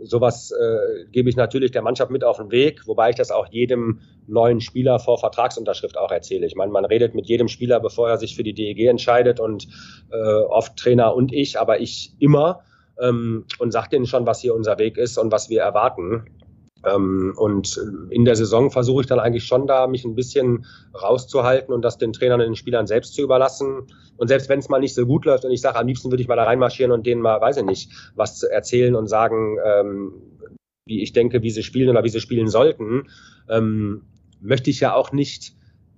B: sowas äh, gebe ich natürlich der Mannschaft mit auf den Weg, wobei ich das auch jedem neuen Spieler vor Vertragsunterschrift auch erzähle. Ich meine, man redet mit jedem Spieler, bevor er sich für die DEG entscheidet und äh, oft Trainer und ich, aber ich immer ähm, und sage denen schon, was hier unser Weg ist und was wir erwarten. Ähm, und in der Saison versuche ich dann eigentlich schon da, mich ein bisschen rauszuhalten und das den Trainern und den Spielern selbst zu überlassen. Und selbst wenn es mal nicht so gut läuft und ich sage, am liebsten würde ich mal da reinmarschieren und denen mal, weiß ich nicht, was erzählen und sagen, ähm, wie ich denke, wie sie spielen oder wie sie spielen sollten, ähm, möchte ich ja auch nicht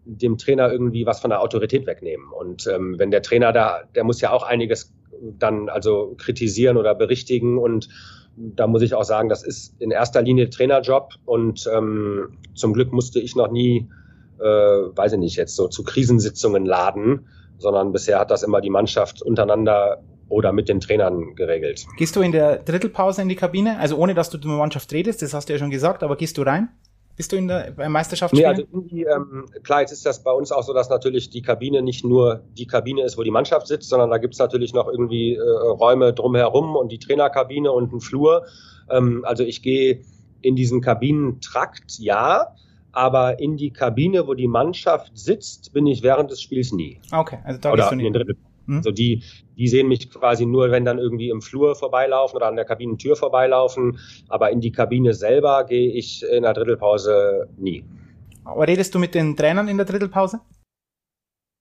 B: dem Trainer irgendwie was von der Autorität wegnehmen. Und ähm, wenn der Trainer da, der muss ja auch einiges dann also kritisieren oder berichtigen und da muss ich auch sagen, das ist in erster Linie Trainerjob und ähm, zum Glück musste ich noch nie, äh, weiß ich nicht, jetzt so zu Krisensitzungen laden, sondern bisher hat das immer die Mannschaft untereinander oder mit den Trainern geregelt.
A: Gehst du in der Drittelpause in die Kabine? Also ohne, dass du mit der Mannschaft redest, das hast du ja schon gesagt, aber gehst du rein? Bist du in der beim Meisterschaftsspiel?
B: Nee, also irgendwie, ähm, klar, jetzt ist das bei uns auch so, dass natürlich die Kabine nicht nur die Kabine ist, wo die Mannschaft sitzt, sondern da gibt's natürlich noch irgendwie äh, Räume drumherum und die Trainerkabine und einen Flur. Ähm, also ich gehe in diesen Kabinentrakt, ja, aber in die Kabine, wo die Mannschaft sitzt, bin ich während des Spiels nie.
A: Okay,
B: also da Oder gehst du nie. In den Mhm. Also die, die sehen mich quasi nur, wenn dann irgendwie im Flur vorbeilaufen oder an der Kabinentür vorbeilaufen. Aber in die Kabine selber gehe ich in der Drittelpause nie.
A: Aber redest du mit den Trainern in der Drittelpause?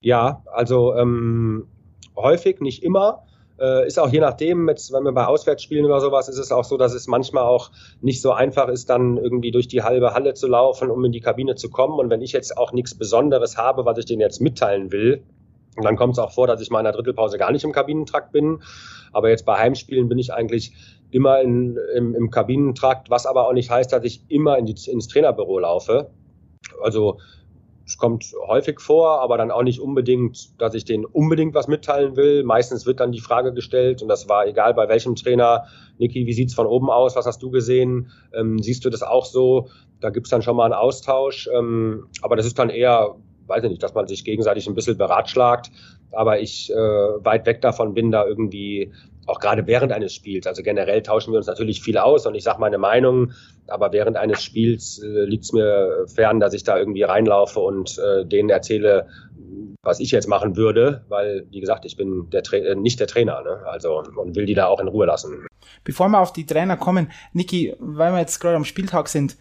B: Ja, also ähm, häufig, nicht immer. Äh, ist auch je nachdem, jetzt, wenn wir bei Auswärtsspielen oder sowas, ist es auch so, dass es manchmal auch nicht so einfach ist, dann irgendwie durch die halbe Halle zu laufen, um in die Kabine zu kommen. Und wenn ich jetzt auch nichts Besonderes habe, was ich denen jetzt mitteilen will, und dann kommt es auch vor, dass ich mal in der Drittelpause gar nicht im Kabinentrakt bin. Aber jetzt bei Heimspielen bin ich eigentlich immer in, im, im Kabinentrakt, was aber auch nicht heißt, dass ich immer in die, ins Trainerbüro laufe. Also es kommt häufig vor, aber dann auch nicht unbedingt, dass ich denen unbedingt was mitteilen will. Meistens wird dann die Frage gestellt, und das war egal bei welchem Trainer, Niki, wie sieht's von oben aus? Was hast du gesehen? Ähm, siehst du das auch so? Da gibt's dann schon mal einen Austausch. Ähm, aber das ist dann eher weiß ich nicht, dass man sich gegenseitig ein bisschen beratschlagt, aber ich äh, weit weg davon bin, da irgendwie auch gerade während eines Spiels, also generell tauschen wir uns natürlich viel aus und ich sage meine Meinung, aber während eines Spiels äh, liegt es mir fern, dass ich da irgendwie reinlaufe und äh, denen erzähle, was ich jetzt machen würde, weil, wie gesagt, ich bin der Tra äh, nicht der Trainer, ne? also und will die da auch in Ruhe lassen.
A: Bevor wir auf die Trainer kommen, Niki, weil wir jetzt gerade am Spieltag sind,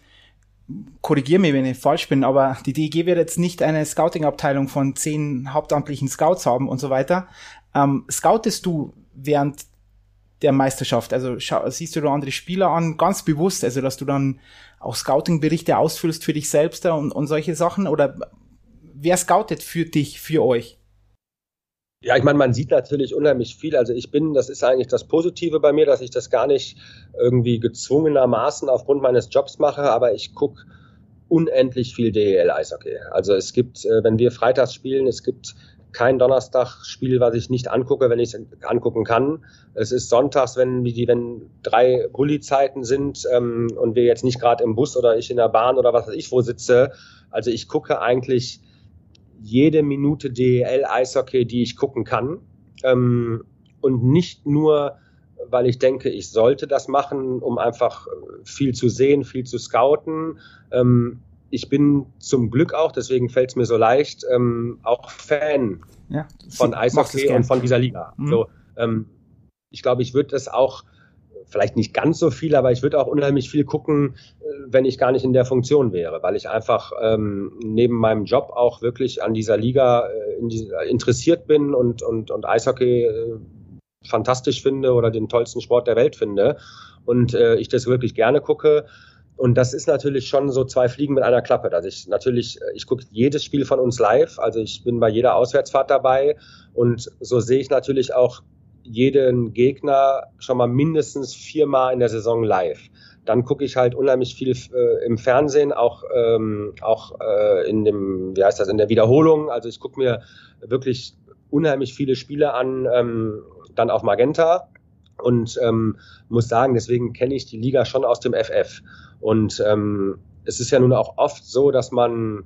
A: korrigiere mich, wenn ich falsch bin, aber die DEG wird jetzt nicht eine Scouting-Abteilung von zehn hauptamtlichen Scouts haben und so weiter. Ähm, scoutest du während der Meisterschaft? Also siehst du da andere Spieler an, ganz bewusst, also dass du dann auch Scouting-Berichte ausfüllst für dich selbst und, und solche Sachen? Oder wer scoutet für dich, für euch?
B: Ja, ich meine, man sieht natürlich unheimlich viel. Also ich bin, das ist eigentlich das Positive bei mir, dass ich das gar nicht irgendwie gezwungenermaßen aufgrund meines Jobs mache, aber ich gucke unendlich viel DEL-Eishockey. Also es gibt, äh, wenn wir freitags spielen, es gibt kein Donnerstagspiel, was ich nicht angucke, wenn ich es angucken kann. Es ist sonntags, wenn die, wenn drei Bulli-Zeiten sind ähm, und wir jetzt nicht gerade im Bus oder ich in der Bahn oder was weiß ich wo sitze. Also ich gucke eigentlich jede Minute DEL-Eishockey, die ich gucken kann. Ähm, und nicht nur, weil ich denke, ich sollte das machen, um einfach viel zu sehen, viel zu scouten. Ähm, ich bin zum Glück auch, deswegen fällt es mir so leicht, ähm, auch Fan ja, von Eishockey und von dieser Liga. Mhm. So, ähm, ich glaube, ich würde das auch, vielleicht nicht ganz so viel, aber ich würde auch unheimlich viel gucken, äh, wenn ich gar nicht in der Funktion wäre, weil ich einfach ähm, neben meinem Job auch wirklich an dieser Liga äh, in die, interessiert bin und, und, und Eishockey äh, fantastisch finde oder den tollsten Sport der Welt finde und äh, ich das wirklich gerne gucke und das ist natürlich schon so zwei Fliegen mit einer Klappe. Also ich natürlich, äh, ich gucke jedes Spiel von uns live. Also ich bin bei jeder Auswärtsfahrt dabei. Und so sehe ich natürlich auch jeden Gegner schon mal mindestens viermal in der Saison live. Dann gucke ich halt unheimlich viel äh, im Fernsehen, auch, ähm, auch äh, in dem, wie heißt das, in der Wiederholung. Also ich gucke mir wirklich unheimlich viele Spiele an, ähm, dann auf Magenta und ähm, muss sagen, deswegen kenne ich die Liga schon aus dem FF. Und ähm, es ist ja nun auch oft so, dass man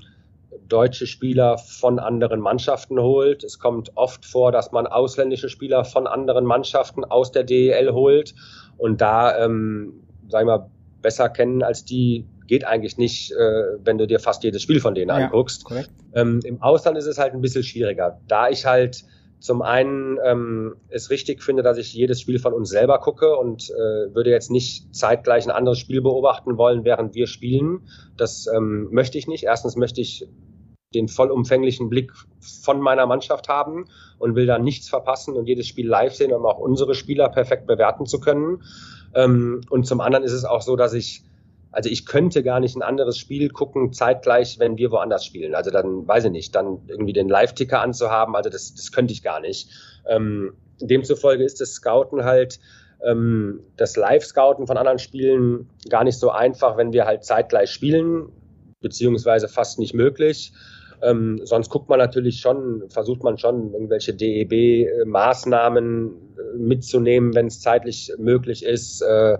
B: deutsche Spieler von anderen Mannschaften holt. Es kommt oft vor, dass man ausländische Spieler von anderen Mannschaften aus der DEL holt. Und da, ähm, sag ich mal, besser kennen als die geht eigentlich nicht, äh, wenn du dir fast jedes Spiel von denen ja, anguckst. Ähm, Im Ausland ist es halt ein bisschen schwieriger. Da ich halt zum einen ähm, es richtig finde, dass ich jedes Spiel von uns selber gucke und äh, würde jetzt nicht zeitgleich ein anderes Spiel beobachten wollen, während wir spielen. Das ähm, möchte ich nicht. Erstens möchte ich den vollumfänglichen Blick von meiner Mannschaft haben und will da nichts verpassen und jedes Spiel live sehen, um auch unsere Spieler perfekt bewerten zu können. Ähm, und zum anderen ist es auch so, dass ich also ich könnte gar nicht ein anderes Spiel gucken, zeitgleich, wenn wir woanders spielen. Also dann, weiß ich nicht, dann irgendwie den Live-Ticker anzuhaben, also das, das könnte ich gar nicht. Ähm, demzufolge ist das Scouten halt, ähm, das Live-Scouten von anderen Spielen gar nicht so einfach, wenn wir halt zeitgleich spielen, beziehungsweise fast nicht möglich. Ähm, sonst guckt man natürlich schon, versucht man schon, irgendwelche DEB-Maßnahmen äh, mitzunehmen, wenn es zeitlich möglich ist. Äh,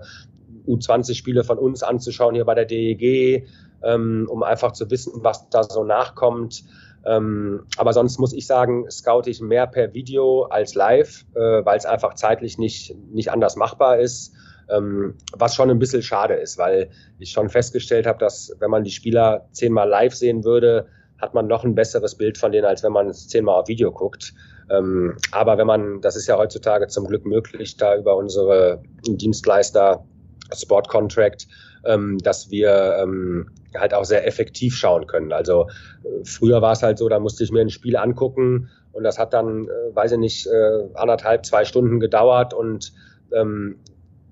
B: U20-Spiele von uns anzuschauen hier bei der DEG, ähm, um einfach zu wissen, was da so nachkommt. Ähm, aber sonst muss ich sagen, scoute ich mehr per Video als live, äh, weil es einfach zeitlich nicht, nicht anders machbar ist. Ähm, was schon ein bisschen schade ist, weil ich schon festgestellt habe, dass wenn man die Spieler zehnmal live sehen würde, hat man noch ein besseres Bild von denen, als wenn man es zehnmal auf Video guckt. Ähm, aber wenn man, das ist ja heutzutage zum Glück möglich, da über unsere Dienstleister Sport Contract, ähm, dass wir ähm, halt auch sehr effektiv schauen können. Also äh, früher war es halt so, da musste ich mir ein Spiel angucken und das hat dann, äh, weiß ich nicht, äh, anderthalb, zwei Stunden gedauert und ähm,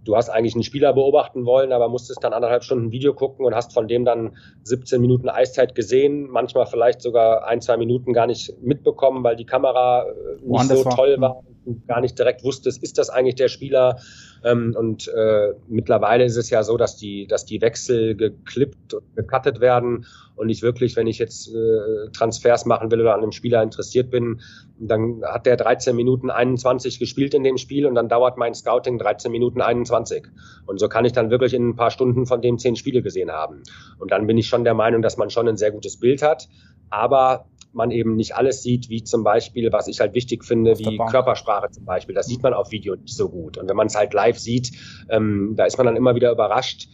B: du hast eigentlich einen Spieler beobachten wollen, aber musstest dann anderthalb Stunden Video gucken und hast von dem dann 17 Minuten Eiszeit gesehen, manchmal vielleicht sogar ein, zwei Minuten gar nicht mitbekommen, weil die Kamera äh, nicht Woanders so toll war und gar nicht direkt wusstest, ist das eigentlich der Spieler? Ähm, und äh, mittlerweile ist es ja so, dass die, dass die Wechsel geklippt und gecuttet werden und ich wirklich, wenn ich jetzt äh, Transfers machen will oder an einem Spieler interessiert bin, dann hat der 13 Minuten 21 gespielt in dem Spiel und dann dauert mein Scouting 13 Minuten 21. Und so kann ich dann wirklich in ein paar Stunden von dem zehn Spiele gesehen haben. Und dann bin ich schon der Meinung, dass man schon ein sehr gutes Bild hat. Aber man eben nicht alles sieht, wie zum Beispiel, was ich halt wichtig finde, wie Körpersprache zum Beispiel. Das sieht man auf Video nicht so gut. Und wenn man es halt live sieht, ähm, da ist man dann immer wieder überrascht,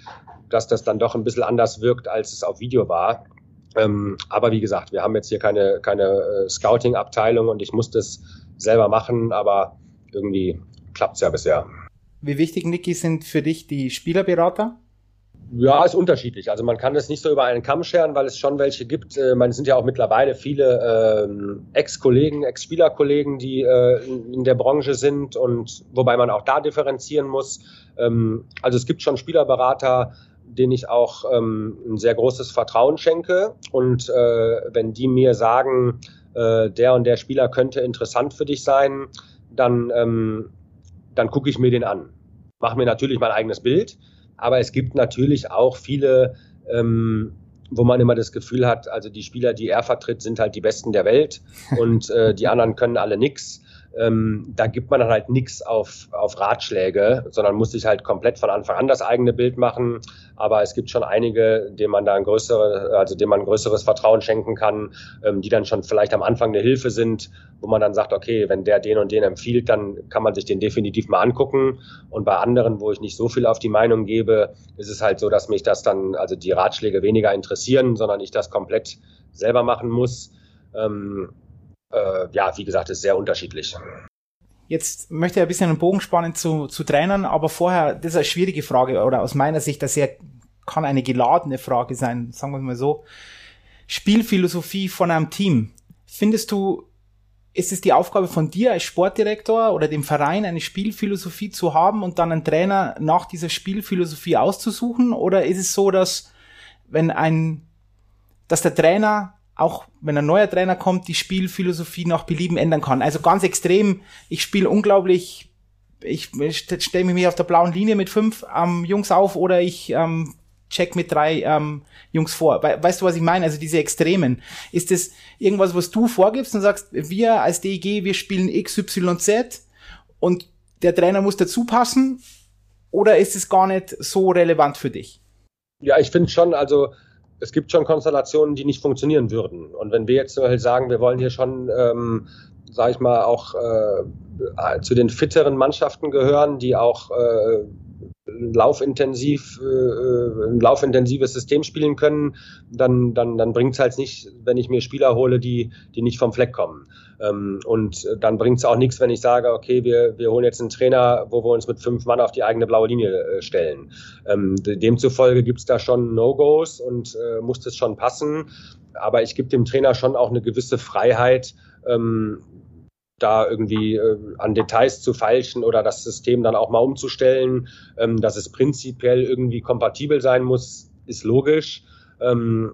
B: dass das dann doch ein bisschen anders wirkt, als es auf Video war. Ähm, aber wie gesagt, wir haben jetzt hier keine, keine äh, Scouting-Abteilung und ich muss das selber machen, aber irgendwie klappt es ja bisher.
A: Wie wichtig, Niki, sind für dich die Spielerberater?
B: Ja, ist unterschiedlich. Also man kann das nicht so über einen Kamm scheren, weil es schon welche gibt. Äh, man sind ja auch mittlerweile viele ähm, Ex-Kollegen, Ex-Spielerkollegen, die äh, in der Branche sind und wobei man auch da differenzieren muss. Ähm, also es gibt schon Spielerberater, denen ich auch ähm, ein sehr großes Vertrauen schenke. Und äh, wenn die mir sagen, äh, der und der Spieler könnte interessant für dich sein, dann, ähm, dann gucke ich mir den an. Mache mir natürlich mein eigenes Bild aber es gibt natürlich auch viele, ähm, wo man immer das Gefühl hat, also die Spieler, die er vertritt, sind halt die Besten der Welt und äh, die anderen können alle nix ähm, da gibt man dann halt nichts auf, auf Ratschläge, sondern muss sich halt komplett von Anfang an das eigene Bild machen. Aber es gibt schon einige, denen man da ein größeres, also denen man ein größeres Vertrauen schenken kann, ähm, die dann schon vielleicht am Anfang eine Hilfe sind, wo man dann sagt, okay, wenn der den und den empfiehlt, dann kann man sich den definitiv mal angucken. Und bei anderen, wo ich nicht so viel auf die Meinung gebe, ist es halt so, dass mich das dann, also die Ratschläge weniger interessieren, sondern ich das komplett selber machen muss. Ähm, äh, ja, wie gesagt, ist sehr unterschiedlich.
A: Jetzt möchte ich ein bisschen einen Bogen spannen zu, zu Trainern, aber vorher, das ist eine schwierige Frage oder aus meiner Sicht, das sehr, kann eine geladene Frage sein, sagen wir mal so. Spielphilosophie von einem Team. Findest du, ist es die Aufgabe von dir als Sportdirektor oder dem Verein eine Spielphilosophie zu haben und dann einen Trainer nach dieser Spielphilosophie auszusuchen? Oder ist es so, dass wenn ein, dass der Trainer auch wenn ein neuer Trainer kommt, die Spielphilosophie nach Belieben ändern kann. Also ganz extrem, ich spiele unglaublich, ich stelle mich auf der blauen Linie mit fünf ähm, Jungs auf oder ich ähm, check mit drei ähm, Jungs vor. We weißt du, was ich meine? Also diese Extremen. Ist das irgendwas, was du vorgibst und sagst, wir als DEG, wir spielen XYZ und der Trainer muss dazu passen? Oder ist es gar nicht so relevant für dich?
B: Ja, ich finde schon, also es gibt schon Konstellationen, die nicht funktionieren würden. Und wenn wir jetzt halt sagen, wir wollen hier schon, ähm, sage ich mal, auch äh, zu den fitteren Mannschaften gehören, die auch äh, laufintensiv, äh, ein laufintensives System spielen können, dann, dann, dann bringt es halt nicht, wenn ich mir Spieler hole, die, die nicht vom Fleck kommen. Ähm, und dann bringt es auch nichts, wenn ich sage, okay, wir, wir holen jetzt einen Trainer, wo wir uns mit fünf Mann auf die eigene blaue Linie äh, stellen. Ähm, demzufolge gibt es da schon No-Gos und äh, muss das schon passen. Aber ich gebe dem Trainer schon auch eine gewisse Freiheit, ähm, da irgendwie äh, an Details zu feilschen oder das System dann auch mal umzustellen. Ähm, dass es prinzipiell irgendwie kompatibel sein muss, ist logisch. Ähm,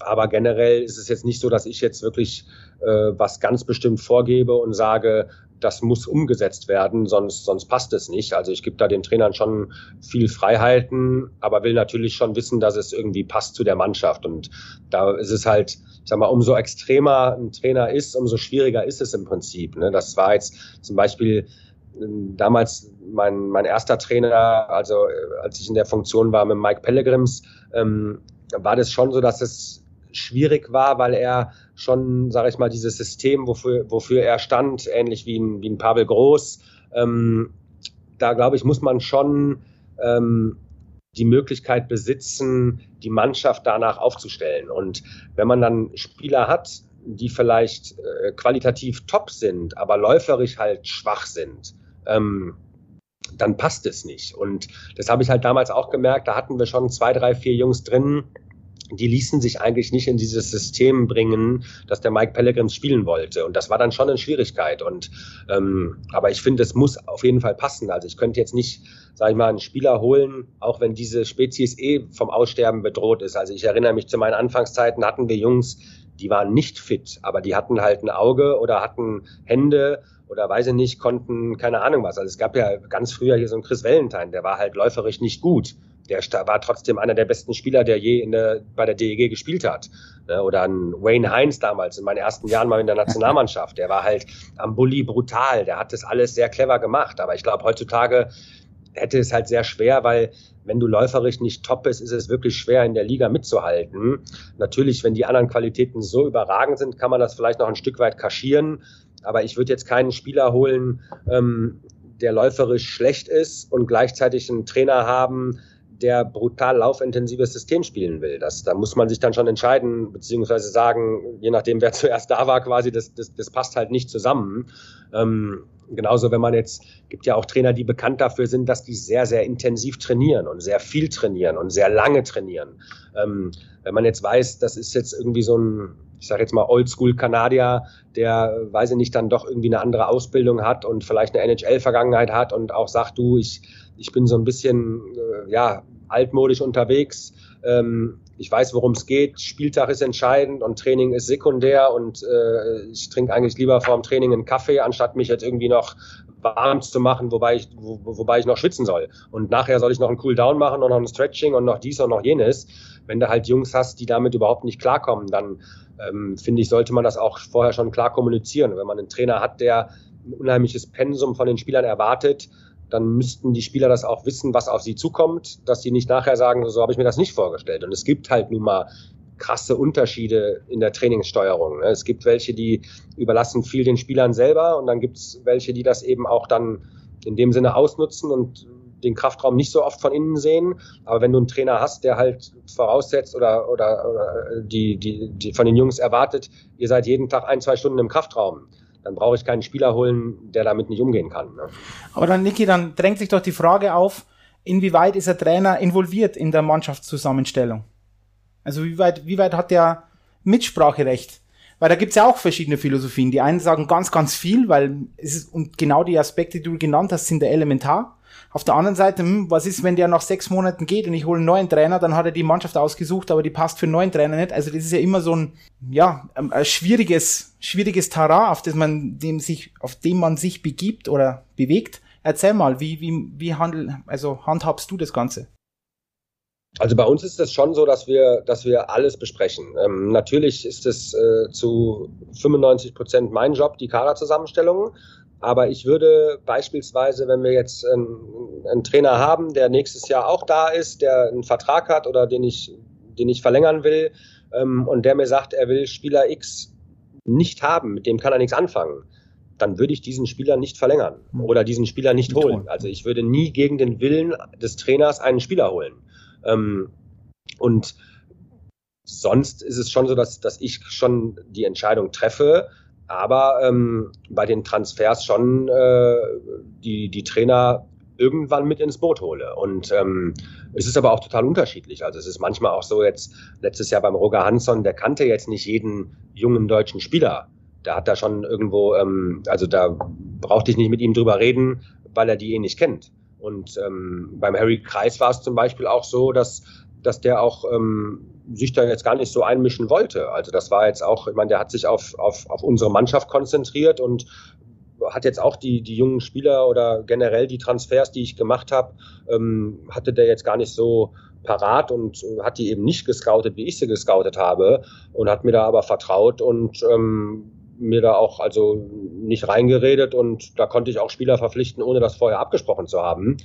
B: aber generell ist es jetzt nicht so, dass ich jetzt wirklich äh, was ganz bestimmt vorgebe und sage, das muss umgesetzt werden, sonst, sonst passt es nicht. Also ich gebe da den Trainern schon viel Freiheiten, aber will natürlich schon wissen, dass es irgendwie passt zu der Mannschaft. Und da ist es halt, ich sag mal, umso extremer ein Trainer ist, umso schwieriger ist es im Prinzip. Ne? Das war jetzt zum Beispiel ähm, damals mein, mein erster Trainer, also äh, als ich in der Funktion war mit Mike Pellegrims, ähm, war das schon so, dass es schwierig war, weil er schon, sage ich mal, dieses System, wofür, wofür er stand, ähnlich wie ein, wie ein Pavel Groß, ähm, da glaube ich, muss man schon ähm, die Möglichkeit besitzen, die Mannschaft danach aufzustellen. Und wenn man dann Spieler hat, die vielleicht äh, qualitativ top sind, aber läuferisch halt schwach sind, ähm, dann passt es nicht. Und das habe ich halt damals auch gemerkt. Da hatten wir schon zwei, drei, vier Jungs drin, die ließen sich eigentlich nicht in dieses System bringen, dass der Mike Pellegrims spielen wollte. Und das war dann schon eine Schwierigkeit. Und ähm, aber ich finde, es muss auf jeden Fall passen. Also ich könnte jetzt nicht, sage ich mal, einen Spieler holen, auch wenn diese Spezies eh vom Aussterben bedroht ist. Also ich erinnere mich zu meinen Anfangszeiten hatten wir Jungs, die waren nicht fit, aber die hatten halt ein Auge oder hatten Hände oder weiß ich nicht, konnten keine Ahnung was. Also es gab ja ganz früher hier so einen Chris Valentine, der war halt läuferisch nicht gut der war trotzdem einer der besten Spieler, der je in der, bei der DEG gespielt hat. Ne, oder ein Wayne Heinz damals in meinen ersten Jahren mal in der Nationalmannschaft. Der war halt am Bulli brutal. Der hat das alles sehr clever gemacht. Aber ich glaube, heutzutage hätte es halt sehr schwer, weil wenn du läuferisch nicht top bist, ist es wirklich schwer, in der Liga mitzuhalten. Natürlich, wenn die anderen Qualitäten so überragend sind, kann man das vielleicht noch ein Stück weit kaschieren. Aber ich würde jetzt keinen Spieler holen, ähm, der läuferisch schlecht ist und gleichzeitig einen Trainer haben, der brutal laufintensives System spielen will. Das, da muss man sich dann schon entscheiden, beziehungsweise sagen, je nachdem, wer (laughs) zuerst da war, quasi, das, das, das passt halt nicht zusammen. Ähm, genauso, wenn man jetzt, gibt ja auch Trainer, die bekannt dafür sind, dass die sehr, sehr intensiv trainieren und sehr viel trainieren und sehr lange trainieren. Ähm, wenn man jetzt weiß, das ist jetzt irgendwie so ein, ich sage jetzt mal Oldschool-Kanadier, der, weiß ich nicht, dann doch irgendwie eine andere Ausbildung hat und vielleicht eine NHL-Vergangenheit hat und auch sagt, du, ich, ich bin so ein bisschen, äh, ja, altmodisch unterwegs. Ähm, ich weiß, worum es geht. Spieltag ist entscheidend und Training ist sekundär und äh, ich trinke eigentlich lieber vorm Training einen Kaffee, anstatt mich jetzt irgendwie noch warm zu machen, wobei ich, wo, wobei ich noch schwitzen soll. Und nachher soll ich noch einen Cool Down machen und noch ein Stretching und noch dies und noch jenes. Wenn du halt Jungs hast, die damit überhaupt nicht klarkommen, dann ähm, finde ich, sollte man das auch vorher schon klar kommunizieren. Wenn man einen Trainer hat, der ein unheimliches Pensum von den Spielern erwartet, dann müssten die Spieler das auch wissen, was auf sie zukommt, dass sie nicht nachher sagen, so habe ich mir das nicht vorgestellt. Und es gibt halt nun mal krasse Unterschiede in der Trainingssteuerung. Ne? Es gibt welche, die überlassen viel den Spielern selber und dann gibt es welche, die das eben auch dann in dem Sinne ausnutzen und den Kraftraum nicht so oft von innen sehen. Aber wenn du einen Trainer hast, der halt voraussetzt oder, oder, oder die, die, die von den Jungs erwartet, ihr seid jeden Tag ein, zwei Stunden im Kraftraum, dann brauche ich keinen Spieler holen, der damit nicht umgehen kann. Ne?
A: Aber dann, Niki, dann drängt sich doch die Frage auf, inwieweit ist der Trainer involviert in der Mannschaftszusammenstellung? Also wie weit, wie weit hat der Mitspracherecht? Weil da gibt's ja auch verschiedene Philosophien. Die einen sagen ganz, ganz viel, weil es ist, und genau die Aspekte, die du genannt hast, sind der elementar. Auf der anderen Seite, hm, was ist, wenn der nach sechs Monaten geht und ich hole einen neuen Trainer, dann hat er die Mannschaft ausgesucht, aber die passt für einen neuen Trainer nicht. Also das ist ja immer so ein, ja, ein schwieriges, schwieriges Terrain, auf das man, dem sich, auf dem man sich begibt oder bewegt. Erzähl mal, wie, wie, wie handel, also handhabst du das Ganze?
B: Also bei uns ist es schon so, dass wir, dass wir alles besprechen. Ähm, natürlich ist es äh, zu 95 Prozent mein Job, die Kaderzusammenstellung. Aber ich würde beispielsweise, wenn wir jetzt einen, einen, Trainer haben, der nächstes Jahr auch da ist, der einen Vertrag hat oder den ich, den ich verlängern will ähm, und der mir sagt, er will Spieler X nicht haben, mit dem kann er nichts anfangen, dann würde ich diesen Spieler nicht verlängern hm. oder diesen Spieler nicht holen. Also ich würde nie gegen den Willen des Trainers einen Spieler holen. Ähm, und sonst ist es schon so, dass, dass ich schon die Entscheidung treffe, aber ähm, bei den Transfers schon äh, die, die Trainer irgendwann mit ins Boot hole. Und ähm, es ist aber auch total unterschiedlich. Also es ist manchmal auch so jetzt, letztes Jahr beim Roger Hansson, der kannte jetzt nicht jeden jungen deutschen Spieler. Der hat da schon irgendwo, ähm, also da brauchte ich nicht mit ihm drüber reden, weil er die eh nicht kennt. Und ähm, beim Harry Kreis war es zum Beispiel auch so, dass, dass der auch ähm, sich da jetzt gar nicht so einmischen wollte. Also das war jetzt auch, ich meine, der hat sich auf, auf, auf unsere Mannschaft konzentriert und hat jetzt auch die, die jungen Spieler oder generell die Transfers, die ich gemacht habe, ähm, hatte der jetzt gar nicht so parat und hat die eben nicht gescoutet, wie ich sie gescoutet habe und hat mir da aber vertraut und ähm, mir da auch also nicht reingeredet und da konnte ich auch Spieler verpflichten, ohne das vorher abgesprochen zu haben.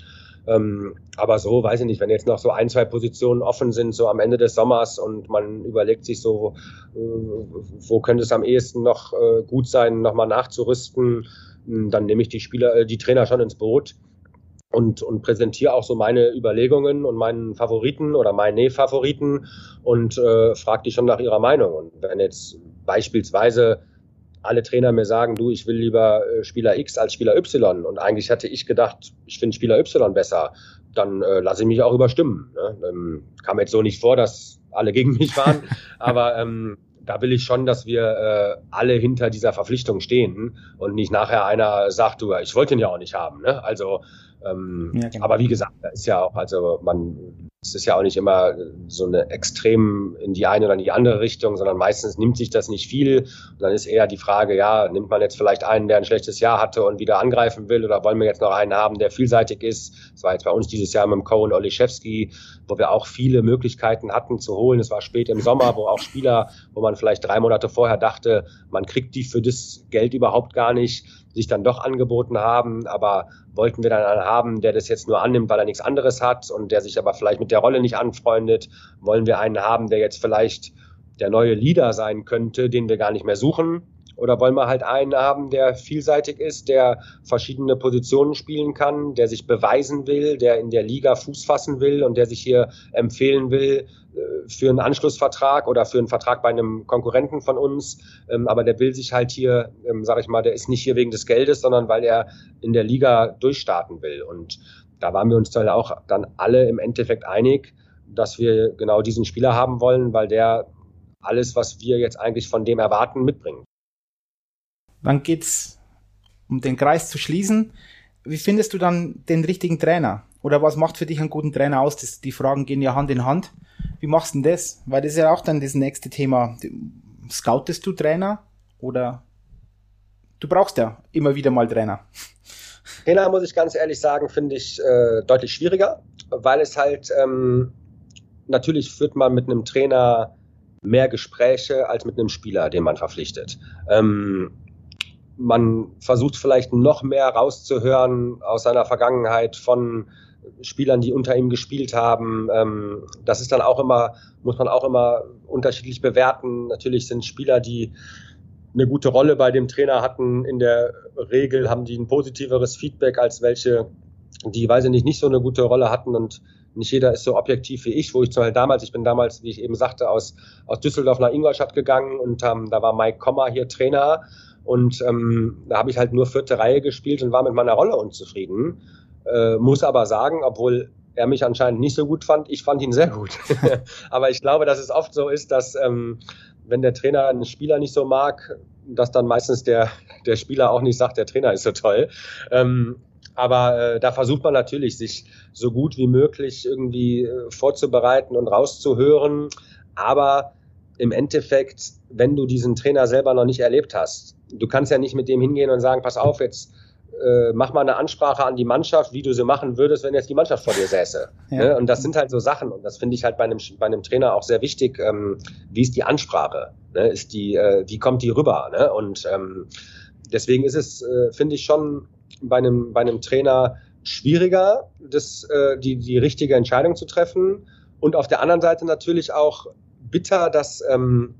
B: Ähm, aber so, weiß ich nicht, wenn jetzt noch so ein, zwei Positionen offen sind, so am Ende des Sommers und man überlegt sich so, äh, wo könnte es am ehesten noch äh, gut sein, nochmal nachzurüsten, hm, dann nehme ich die Spieler, äh, die Trainer schon ins Boot und, und präsentiere auch so meine Überlegungen und meinen Favoriten oder meine Favoriten und äh, frage die schon nach ihrer Meinung. Und wenn jetzt beispielsweise alle Trainer mir sagen, du, ich will lieber äh, Spieler X als Spieler Y und eigentlich hatte ich gedacht, ich finde Spieler Y besser, dann äh, lasse ich mich auch überstimmen. Ne? Ähm, kam jetzt so nicht vor, dass alle gegen mich waren, (laughs) aber ähm, da will ich schon, dass wir äh, alle hinter dieser Verpflichtung stehen und nicht nachher einer sagt, du, ich wollte ihn ja auch nicht haben. Ne? Also, ähm, ja, genau. aber wie gesagt, da ist ja auch, also man es ist ja auch nicht immer so eine extrem in die eine oder in die andere Richtung, sondern meistens nimmt sich das nicht viel. Und dann ist eher die Frage, ja, nimmt man jetzt vielleicht einen, der ein schlechtes Jahr hatte und wieder angreifen will, oder wollen wir jetzt noch einen haben, der vielseitig ist? Das war jetzt bei uns dieses Jahr mit dem Cohen Oliszewski, wo wir auch viele Möglichkeiten hatten zu holen. Es war spät im Sommer, wo auch Spieler, wo man vielleicht drei Monate vorher dachte, man kriegt die für das Geld überhaupt gar nicht sich dann doch angeboten haben, aber wollten wir dann einen haben, der das jetzt nur annimmt, weil er nichts anderes hat und der sich aber vielleicht mit der Rolle nicht anfreundet? Wollen wir einen haben, der jetzt vielleicht der neue Leader sein könnte, den wir gar nicht mehr suchen? Oder wollen wir halt einen haben, der vielseitig ist, der verschiedene Positionen spielen kann, der sich beweisen will, der in der Liga Fuß fassen will und der sich hier empfehlen will für einen Anschlussvertrag oder für einen Vertrag bei einem Konkurrenten von uns. Ähm, aber der will sich halt hier, ähm, sage ich mal, der ist nicht hier wegen des Geldes, sondern weil er in der Liga durchstarten will. Und da waren wir uns dann auch dann alle im Endeffekt einig, dass wir genau diesen Spieler haben wollen, weil der alles, was wir jetzt eigentlich von dem erwarten, mitbringt.
A: Dann geht's um den Kreis zu schließen. Wie findest du dann den richtigen Trainer? Oder was macht für dich einen guten Trainer aus? Das, die Fragen gehen ja Hand in Hand. Wie machst du denn das? Weil das ist ja auch dann das nächste Thema. Scoutest du Trainer? Oder du brauchst ja immer wieder mal Trainer.
B: Trainer, muss ich ganz ehrlich sagen, finde ich äh, deutlich schwieriger, weil es halt ähm, natürlich führt man mit einem Trainer mehr Gespräche als mit einem Spieler, den man verpflichtet. Ähm, man versucht vielleicht noch mehr rauszuhören aus seiner Vergangenheit von Spielern, die unter ihm gespielt haben. Ähm, das ist dann auch immer, muss man auch immer unterschiedlich bewerten. Natürlich sind Spieler, die eine gute Rolle bei dem Trainer hatten, in der Regel haben die ein positiveres Feedback als welche, die, weiß ich nicht, nicht so eine gute Rolle hatten und nicht jeder ist so objektiv wie ich, wo ich zum Beispiel damals, ich bin damals, wie ich eben sagte, aus, aus Düsseldorf nach Ingolstadt gegangen und ähm, da war Mike Kommer hier Trainer und ähm, da habe ich halt nur vierte Reihe gespielt und war mit meiner Rolle unzufrieden. Äh, muss aber sagen, obwohl er mich anscheinend nicht so gut fand, ich fand ihn sehr gut. (laughs) aber ich glaube, dass es oft so ist, dass ähm, wenn der Trainer einen Spieler nicht so mag, dass dann meistens der, der Spieler auch nicht sagt, der Trainer ist so toll. Ähm, aber äh, da versucht man natürlich, sich so gut wie möglich irgendwie äh, vorzubereiten und rauszuhören. Aber im Endeffekt, wenn du diesen Trainer selber noch nicht erlebt hast, du kannst ja nicht mit dem hingehen und sagen, pass auf, jetzt äh, mach mal eine Ansprache an die Mannschaft, wie du sie machen würdest, wenn jetzt die Mannschaft vor dir säße. Ja. Ne? Und das sind halt so Sachen und das finde ich halt bei einem, bei einem Trainer auch sehr wichtig. Ähm, wie ist die Ansprache? Ne? Ist die, äh, wie kommt die rüber? Ne? Und ähm, deswegen ist es, äh, finde ich schon bei einem, bei einem Trainer schwieriger, das, äh, die, die richtige Entscheidung zu treffen. Und auf der anderen Seite natürlich auch bitter, dass, ähm,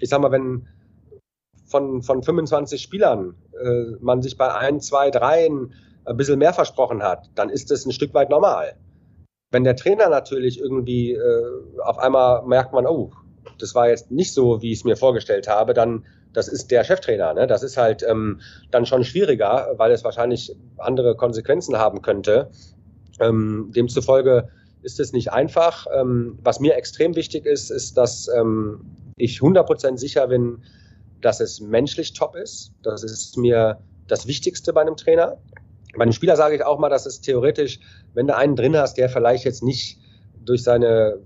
B: ich sag mal, wenn von, von 25 Spielern äh, man sich bei ein, zwei, dreien ein bisschen mehr versprochen hat, dann ist das ein Stück weit normal. Wenn der Trainer natürlich irgendwie äh, auf einmal merkt man, oh, das war jetzt nicht so, wie ich es mir vorgestellt habe, dann das ist der Cheftrainer. Ne? Das ist halt ähm, dann schon schwieriger, weil es wahrscheinlich andere Konsequenzen haben könnte. Ähm, demzufolge ist es nicht einfach. Ähm, was mir extrem wichtig ist, ist, dass ähm, ich 100% sicher bin, dass es menschlich top ist. Das ist mir das Wichtigste bei einem Trainer. Bei einem Spieler sage ich auch mal, dass es theoretisch, wenn du einen drin hast, der vielleicht jetzt nicht durch seine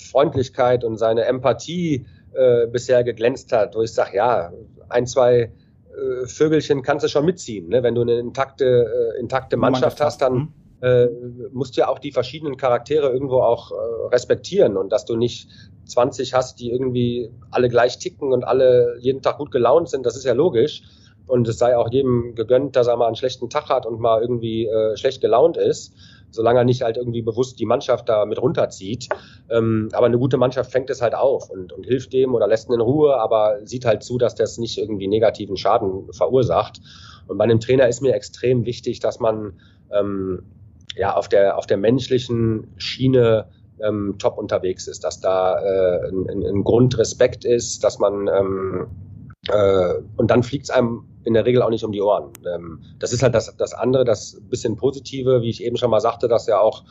B: Freundlichkeit und seine Empathie äh, bisher geglänzt hat, wo ich sage, ja, ein, zwei äh, Vögelchen kannst du schon mitziehen. Ne? Wenn du eine intakte, äh, intakte Mannschaft hast, dann mhm. Äh, musst ja auch die verschiedenen Charaktere irgendwo auch äh, respektieren und dass du nicht 20 hast, die irgendwie alle gleich ticken und alle jeden Tag gut gelaunt sind, das ist ja logisch. Und es sei auch jedem gegönnt, dass er mal einen schlechten Tag hat und mal irgendwie äh, schlecht gelaunt ist solange er nicht halt irgendwie bewusst die Mannschaft da mit runterzieht. Ähm, aber eine gute Mannschaft fängt es halt auf und, und hilft dem oder lässt ihn in Ruhe, aber sieht halt zu, dass das nicht irgendwie negativen Schaden verursacht. Und bei einem Trainer ist mir extrem wichtig, dass man ähm, ja auf der, auf der menschlichen Schiene ähm, top unterwegs ist, dass da äh, ein, ein Grundrespekt ist, dass man ähm, äh, und dann fliegt es einem in der Regel auch nicht um die Ohren. Ähm, das ist halt das, das andere, das bisschen Positive, wie ich eben schon mal sagte, dass ja auch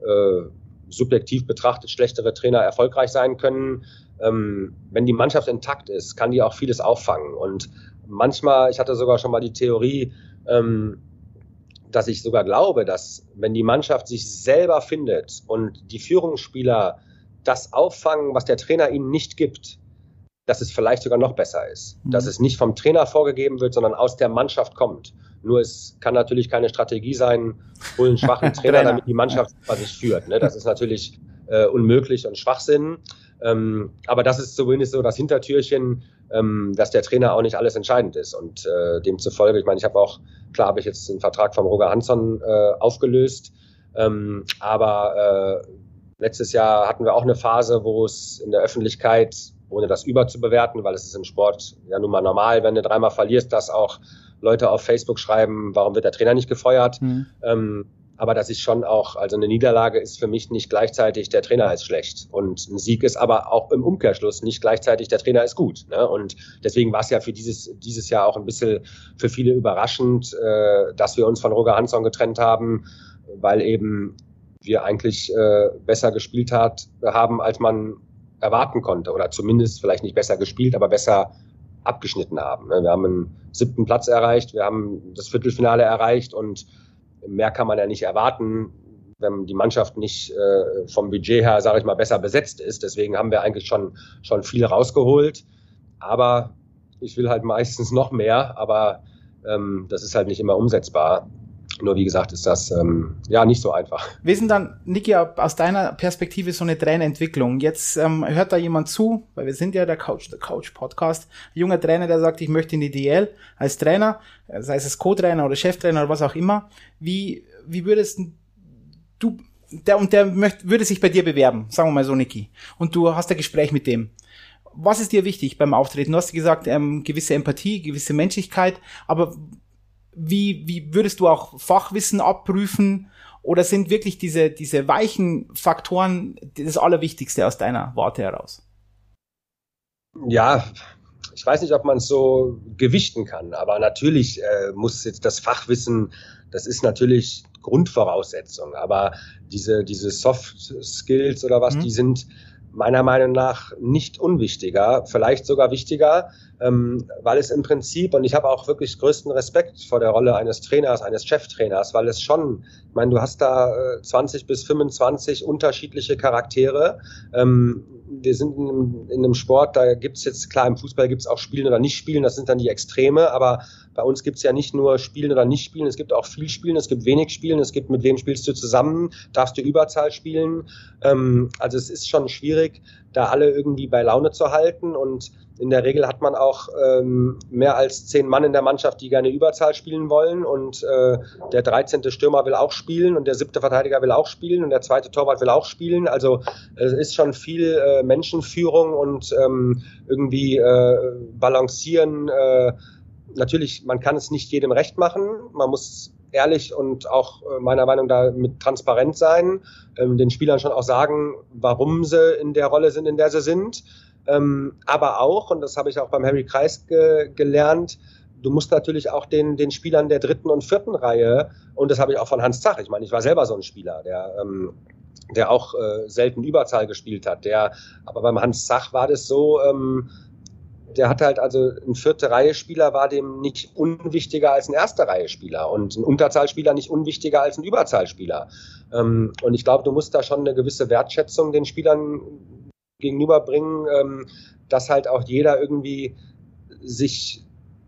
B: äh, subjektiv betrachtet schlechtere Trainer erfolgreich sein können. Ähm, wenn die Mannschaft intakt ist, kann die auch vieles auffangen. Und manchmal, ich hatte sogar schon mal die Theorie, ähm, dass ich sogar glaube, dass wenn die Mannschaft sich selber findet und die Führungsspieler das auffangen, was der Trainer ihnen nicht gibt, dass es vielleicht sogar noch besser ist. Mhm. Dass es nicht vom Trainer vorgegeben wird, sondern aus der Mannschaft kommt. Nur es kann natürlich keine Strategie sein, hol einen schwachen (laughs) Trainer, damit die Mannschaft sich führt. Ne? Das ist natürlich äh, unmöglich und Schwachsinn. Ähm, aber das ist zumindest so das Hintertürchen, ähm, dass der Trainer auch nicht alles entscheidend ist. Und äh, demzufolge, ich meine, ich habe auch, klar habe ich jetzt den Vertrag vom Roger Hansson äh, aufgelöst, ähm, aber äh, letztes Jahr hatten wir auch eine Phase, wo es in der Öffentlichkeit ohne das überzubewerten, weil es ist im Sport ja nun mal normal, wenn du dreimal verlierst, dass auch Leute auf Facebook schreiben, warum wird der Trainer nicht gefeuert. Mhm. Aber das ist schon auch, also eine Niederlage ist für mich nicht gleichzeitig, der Trainer ist schlecht. Und ein Sieg ist aber auch im Umkehrschluss nicht gleichzeitig, der Trainer ist gut. Ne? Und deswegen war es ja für dieses, dieses Jahr auch ein bisschen für viele überraschend, äh, dass wir uns von Roger Hansson getrennt haben, weil eben wir eigentlich äh, besser gespielt hat, haben, als man erwarten konnte. Oder zumindest vielleicht nicht besser gespielt, aber besser abgeschnitten haben. Ne? Wir haben einen siebten Platz erreicht, wir haben das Viertelfinale erreicht und mehr kann man ja nicht erwarten, wenn die Mannschaft nicht äh, vom Budget her, sage ich mal, besser besetzt ist. Deswegen haben wir eigentlich schon, schon viel rausgeholt. Aber ich will halt meistens noch mehr, aber ähm, das ist halt nicht immer umsetzbar. Nur wie gesagt, ist das ähm, ja nicht so einfach.
A: Wie sind dann, Niki, aus deiner Perspektive so eine Trainerentwicklung? Jetzt ähm, hört da jemand zu, weil wir sind ja der Coach, der Coach-Podcast. Ein junger Trainer, der sagt, ich möchte in die DL als Trainer, sei es als Co-Trainer oder Cheftrainer oder was auch immer. Wie, wie würdest du, der und der möchte, würde sich bei dir bewerben, sagen wir mal so, Niki. Und du hast ein Gespräch mit dem was ist dir wichtig beim Auftreten? Du hast gesagt, ähm, gewisse Empathie, gewisse Menschlichkeit, aber wie, wie würdest du auch Fachwissen abprüfen? Oder sind wirklich diese, diese weichen Faktoren das Allerwichtigste aus deiner Warte heraus?
B: Ja, ich weiß nicht, ob man es so gewichten kann, aber natürlich äh, muss jetzt das Fachwissen, das ist natürlich Grundvoraussetzung, aber diese, diese Soft Skills oder was, mhm. die sind meiner Meinung nach nicht unwichtiger, vielleicht sogar wichtiger, ähm, weil es im Prinzip, und ich habe auch wirklich größten Respekt vor der Rolle eines Trainers, eines Cheftrainers, weil es schon, ich meine, du hast da äh, 20 bis 25 unterschiedliche Charaktere. Ähm, wir sind in, in einem Sport, da gibt's jetzt, klar, im Fußball gibt's auch Spielen oder nicht Spielen, das sind dann die Extreme, aber bei uns gibt's ja nicht nur Spielen oder nicht Spielen, es gibt auch viel Spielen, es gibt wenig Spielen, es gibt mit wem spielst du zusammen, darfst du Überzahl spielen. Ähm, also es ist schon schwierig, da alle irgendwie bei Laune zu halten und in der Regel hat man auch ähm, mehr als zehn Mann in der Mannschaft, die gerne Überzahl spielen wollen und äh, der 13. Stürmer will auch spielen und der siebte Verteidiger will auch spielen und der zweite Torwart will auch spielen. Also es ist schon viel äh, Menschenführung und ähm, irgendwie äh, balancieren. Äh, natürlich, man kann es nicht jedem recht machen. Man muss ehrlich und auch äh, meiner Meinung nach mit transparent sein, ähm, den Spielern schon auch sagen, warum sie in der Rolle sind, in der sie sind. Ähm, aber auch, und das habe ich auch beim Harry Kreis ge gelernt, du musst natürlich auch den, den Spielern der dritten und vierten Reihe, und das habe ich auch von Hans Zach, ich meine, ich war selber so ein Spieler, der, ähm, der auch äh, selten Überzahl gespielt hat. Der, aber beim Hans Zach war das so, ähm, der hat halt also ein vierte Reihe Spieler war dem nicht unwichtiger als ein erste Reihe Spieler und ein Unterzahlspieler nicht unwichtiger als ein Überzahlspieler. Ähm, und ich glaube, du musst da schon eine gewisse Wertschätzung den Spielern gegenüberbringen, ähm, dass halt auch jeder irgendwie sich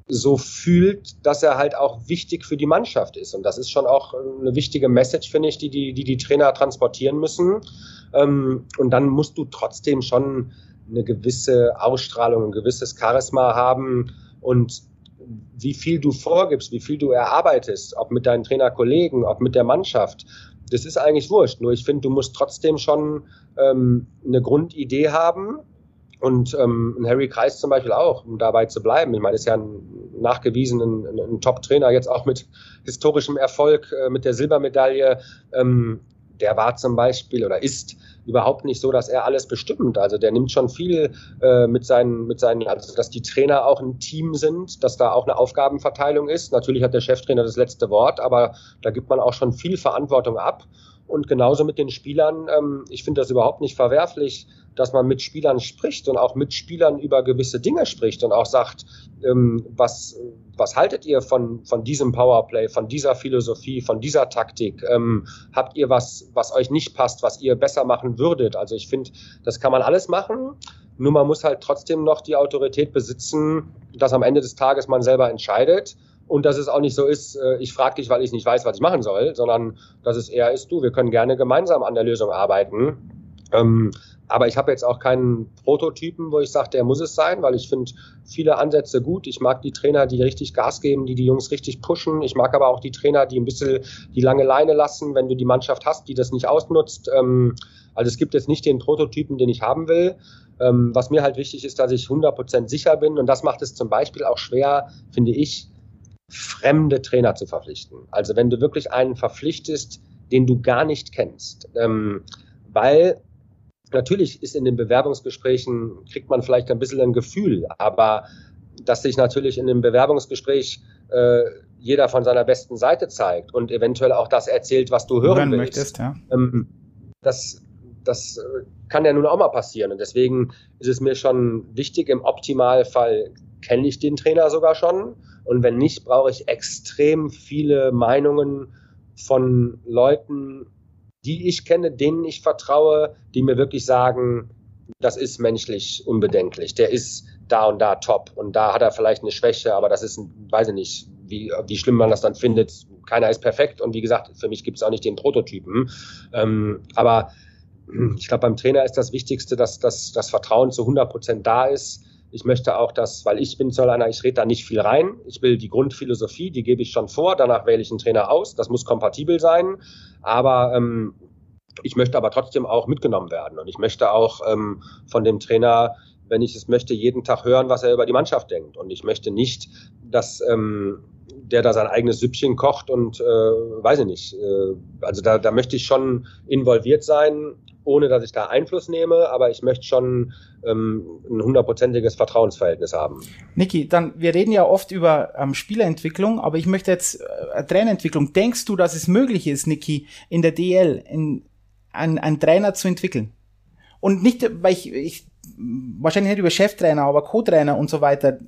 B: so fühlt, dass er halt auch wichtig für die Mannschaft ist. Und das ist schon auch eine wichtige Message, finde ich, die die, die, die Trainer transportieren müssen. Ähm, und dann musst du trotzdem schon eine gewisse Ausstrahlung, ein gewisses Charisma haben und wie viel du vorgibst, wie viel du erarbeitest, ob mit deinen Trainerkollegen, ob mit der Mannschaft, das ist eigentlich wurscht. Nur ich finde, du musst trotzdem schon ähm, eine Grundidee haben. Und ähm, Harry Kreis zum Beispiel auch, um dabei zu bleiben. Ich meine, ist ja ein nachgewiesen ein, ein Top-Trainer, jetzt auch mit historischem Erfolg, äh, mit der Silbermedaille. Ähm, der war zum Beispiel oder ist überhaupt nicht so, dass er alles bestimmt. Also der nimmt schon viel äh, mit seinen, mit seinen, also dass die Trainer auch ein Team sind, dass da auch eine Aufgabenverteilung ist. Natürlich hat der Cheftrainer das letzte Wort, aber da gibt man auch schon viel Verantwortung ab. Und genauso mit den Spielern. Ähm, ich finde das überhaupt nicht verwerflich, dass man mit Spielern spricht und auch mit Spielern über gewisse Dinge spricht und auch sagt, ähm, was, was haltet ihr von, von diesem Powerplay, von dieser Philosophie, von dieser Taktik? Ähm, habt ihr was, was euch nicht passt, was ihr besser machen würdet? Also ich finde, das kann man alles machen. Nur man muss halt trotzdem noch die Autorität besitzen, dass am Ende des Tages man selber entscheidet und dass es auch nicht so ist, äh, ich frage dich, weil ich nicht weiß, was ich machen soll, sondern dass es eher ist, du, wir können gerne gemeinsam an der Lösung arbeiten. Ähm, aber ich habe jetzt auch keinen Prototypen, wo ich sage, der muss es sein, weil ich finde viele Ansätze gut. Ich mag die Trainer, die richtig Gas geben, die die Jungs richtig pushen. Ich mag aber auch die Trainer, die ein bisschen die lange Leine lassen, wenn du die Mannschaft hast, die das nicht ausnutzt. Ähm, also es gibt jetzt nicht den Prototypen, den ich haben will. Ähm, was mir halt wichtig ist, dass ich 100% sicher bin und das macht es zum Beispiel auch schwer, finde ich, fremde Trainer zu verpflichten. Also wenn du wirklich einen verpflichtest, den du gar nicht kennst. Ähm, weil natürlich ist in den Bewerbungsgesprächen, kriegt man vielleicht ein bisschen ein Gefühl, aber dass sich natürlich in dem Bewerbungsgespräch äh, jeder von seiner besten Seite zeigt und eventuell auch das erzählt, was du hören, hören willst. Möchtest, ja. ähm, das, das kann ja nun auch mal passieren. Und deswegen ist es mir schon wichtig, im Optimalfall kenne ich den Trainer sogar schon. Und wenn nicht, brauche ich extrem viele Meinungen von Leuten, die ich kenne, denen ich vertraue, die mir wirklich sagen, das ist menschlich unbedenklich. Der ist da und da top und da hat er vielleicht eine Schwäche, aber das ist, weiß ich nicht, wie, wie schlimm man das dann findet. Keiner ist perfekt und wie gesagt, für mich gibt es auch nicht den Prototypen. Ähm, aber ich glaube, beim Trainer ist das Wichtigste, dass, dass das Vertrauen zu 100 Prozent da ist. Ich möchte auch, dass, weil ich bin Zoll einer, ich rede da nicht viel rein. Ich will die Grundphilosophie, die gebe ich schon vor. Danach wähle ich einen Trainer aus. Das muss kompatibel sein. Aber ähm, ich möchte aber trotzdem auch mitgenommen werden. Und ich möchte auch ähm, von dem Trainer, wenn ich es möchte, jeden Tag hören, was er über die Mannschaft denkt. Und ich möchte nicht, dass ähm, der da sein eigenes Süppchen kocht und äh, weiß ich nicht. Äh, also da, da möchte ich schon involviert sein, ohne dass ich da Einfluss nehme, aber ich möchte schon ähm, ein hundertprozentiges Vertrauensverhältnis haben.
A: Niki, dann wir reden ja oft über ähm, Spielerentwicklung, aber ich möchte jetzt äh, Trainerentwicklung. Denkst du, dass es möglich ist, Niki, in der DL in, einen, einen Trainer zu entwickeln? Und nicht, weil ich, ich wahrscheinlich nicht über Cheftrainer, aber Co-Trainer und so weiter.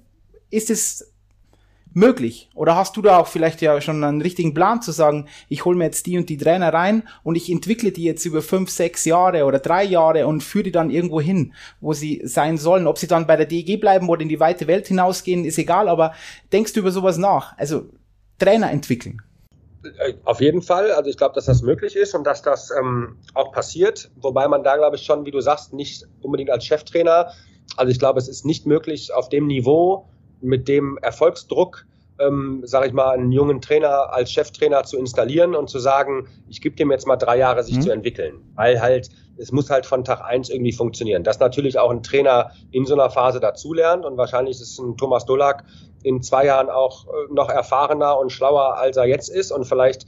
A: Ist es möglich? Oder hast du da auch vielleicht ja schon einen richtigen Plan zu sagen, ich hole mir jetzt die und die Trainer rein und ich entwickle die jetzt über fünf, sechs Jahre oder drei Jahre und führe die dann irgendwo hin, wo sie sein sollen. Ob sie dann bei der DEG bleiben oder in die weite Welt hinausgehen, ist egal, aber denkst du über sowas nach? Also Trainer entwickeln.
B: Äh, auf jeden Fall. Also ich glaube, dass das möglich ist und dass das ähm, auch passiert. Wobei man da, glaube ich, schon, wie du sagst, nicht unbedingt als Cheftrainer. Also ich glaube, es ist nicht möglich, auf dem Niveau mit dem Erfolgsdruck, ähm, sage ich mal, einen jungen Trainer als Cheftrainer zu installieren und zu sagen, ich gebe dem jetzt mal drei Jahre, sich mhm. zu entwickeln. Weil halt, es muss halt von Tag eins irgendwie funktionieren. Dass natürlich auch ein Trainer in so einer Phase dazulernt und wahrscheinlich ist ein Thomas Dolak in zwei Jahren auch äh, noch erfahrener und schlauer, als er jetzt ist und vielleicht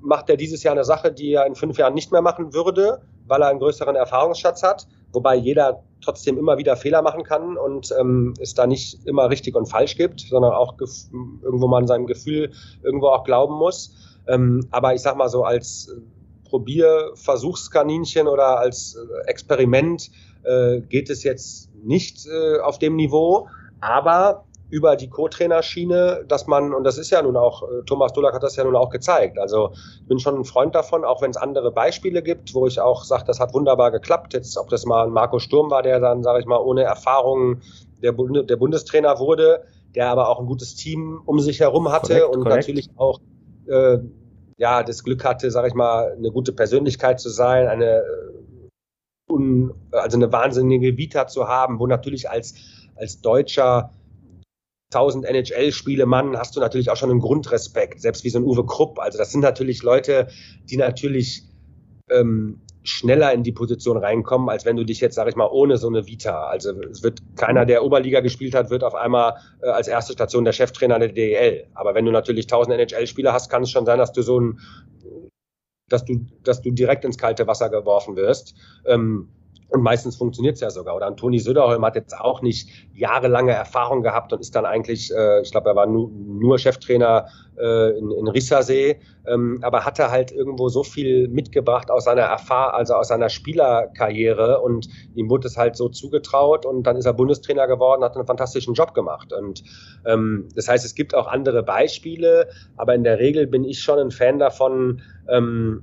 B: macht er dieses Jahr eine Sache, die er in fünf Jahren nicht mehr machen würde, weil er einen größeren Erfahrungsschatz hat wobei jeder trotzdem immer wieder Fehler machen kann und ähm, es da nicht immer richtig und falsch gibt, sondern auch irgendwo man seinem Gefühl irgendwo auch glauben muss. Ähm, aber ich sag mal so als äh, Probierversuchskaninchen oder als äh, Experiment äh, geht es jetzt nicht äh, auf dem Niveau, aber über die Co-Trainer-Schiene, dass man, und das ist ja nun auch, äh, Thomas Dolak hat das ja nun auch gezeigt. Also ich bin schon ein Freund davon, auch wenn es andere Beispiele gibt, wo ich auch sage, das hat wunderbar geklappt. Jetzt, ob das mal ein Marco Sturm war, der dann, sage ich mal, ohne Erfahrung der, Bund der Bundestrainer wurde, der aber auch ein gutes Team um sich herum hatte korrekt, und korrekt. natürlich auch äh, ja das Glück hatte, sage ich mal, eine gute Persönlichkeit zu sein, eine äh, also eine wahnsinnige Vita zu haben, wo natürlich als als Deutscher 1000 NHL-Spiele Mann, hast du natürlich auch schon einen Grundrespekt, selbst wie so ein Uwe Krupp. Also das sind natürlich Leute, die natürlich ähm, schneller in die Position reinkommen, als wenn du dich jetzt, sag ich mal, ohne so eine Vita. Also es wird keiner, der Oberliga gespielt hat, wird auf einmal äh, als erste Station der Cheftrainer der DEL. Aber wenn du natürlich 1000 NHL-Spieler hast, kann es schon sein, dass du so ein, dass du, dass du direkt ins kalte Wasser geworfen wirst. Ähm, und meistens funktioniert es ja sogar. Oder Antoni Söderholm hat jetzt auch nicht jahrelange Erfahrung gehabt und ist dann eigentlich, äh, ich glaube, er war nu, nur Cheftrainer äh, in, in Rissersee, ähm, aber hatte halt irgendwo so viel mitgebracht aus seiner Erfahrung, also aus seiner Spielerkarriere und ihm wurde es halt so zugetraut und dann ist er Bundestrainer geworden, hat einen fantastischen Job gemacht. Und ähm, das heißt, es gibt auch andere Beispiele, aber in der Regel bin ich schon ein Fan davon, ähm,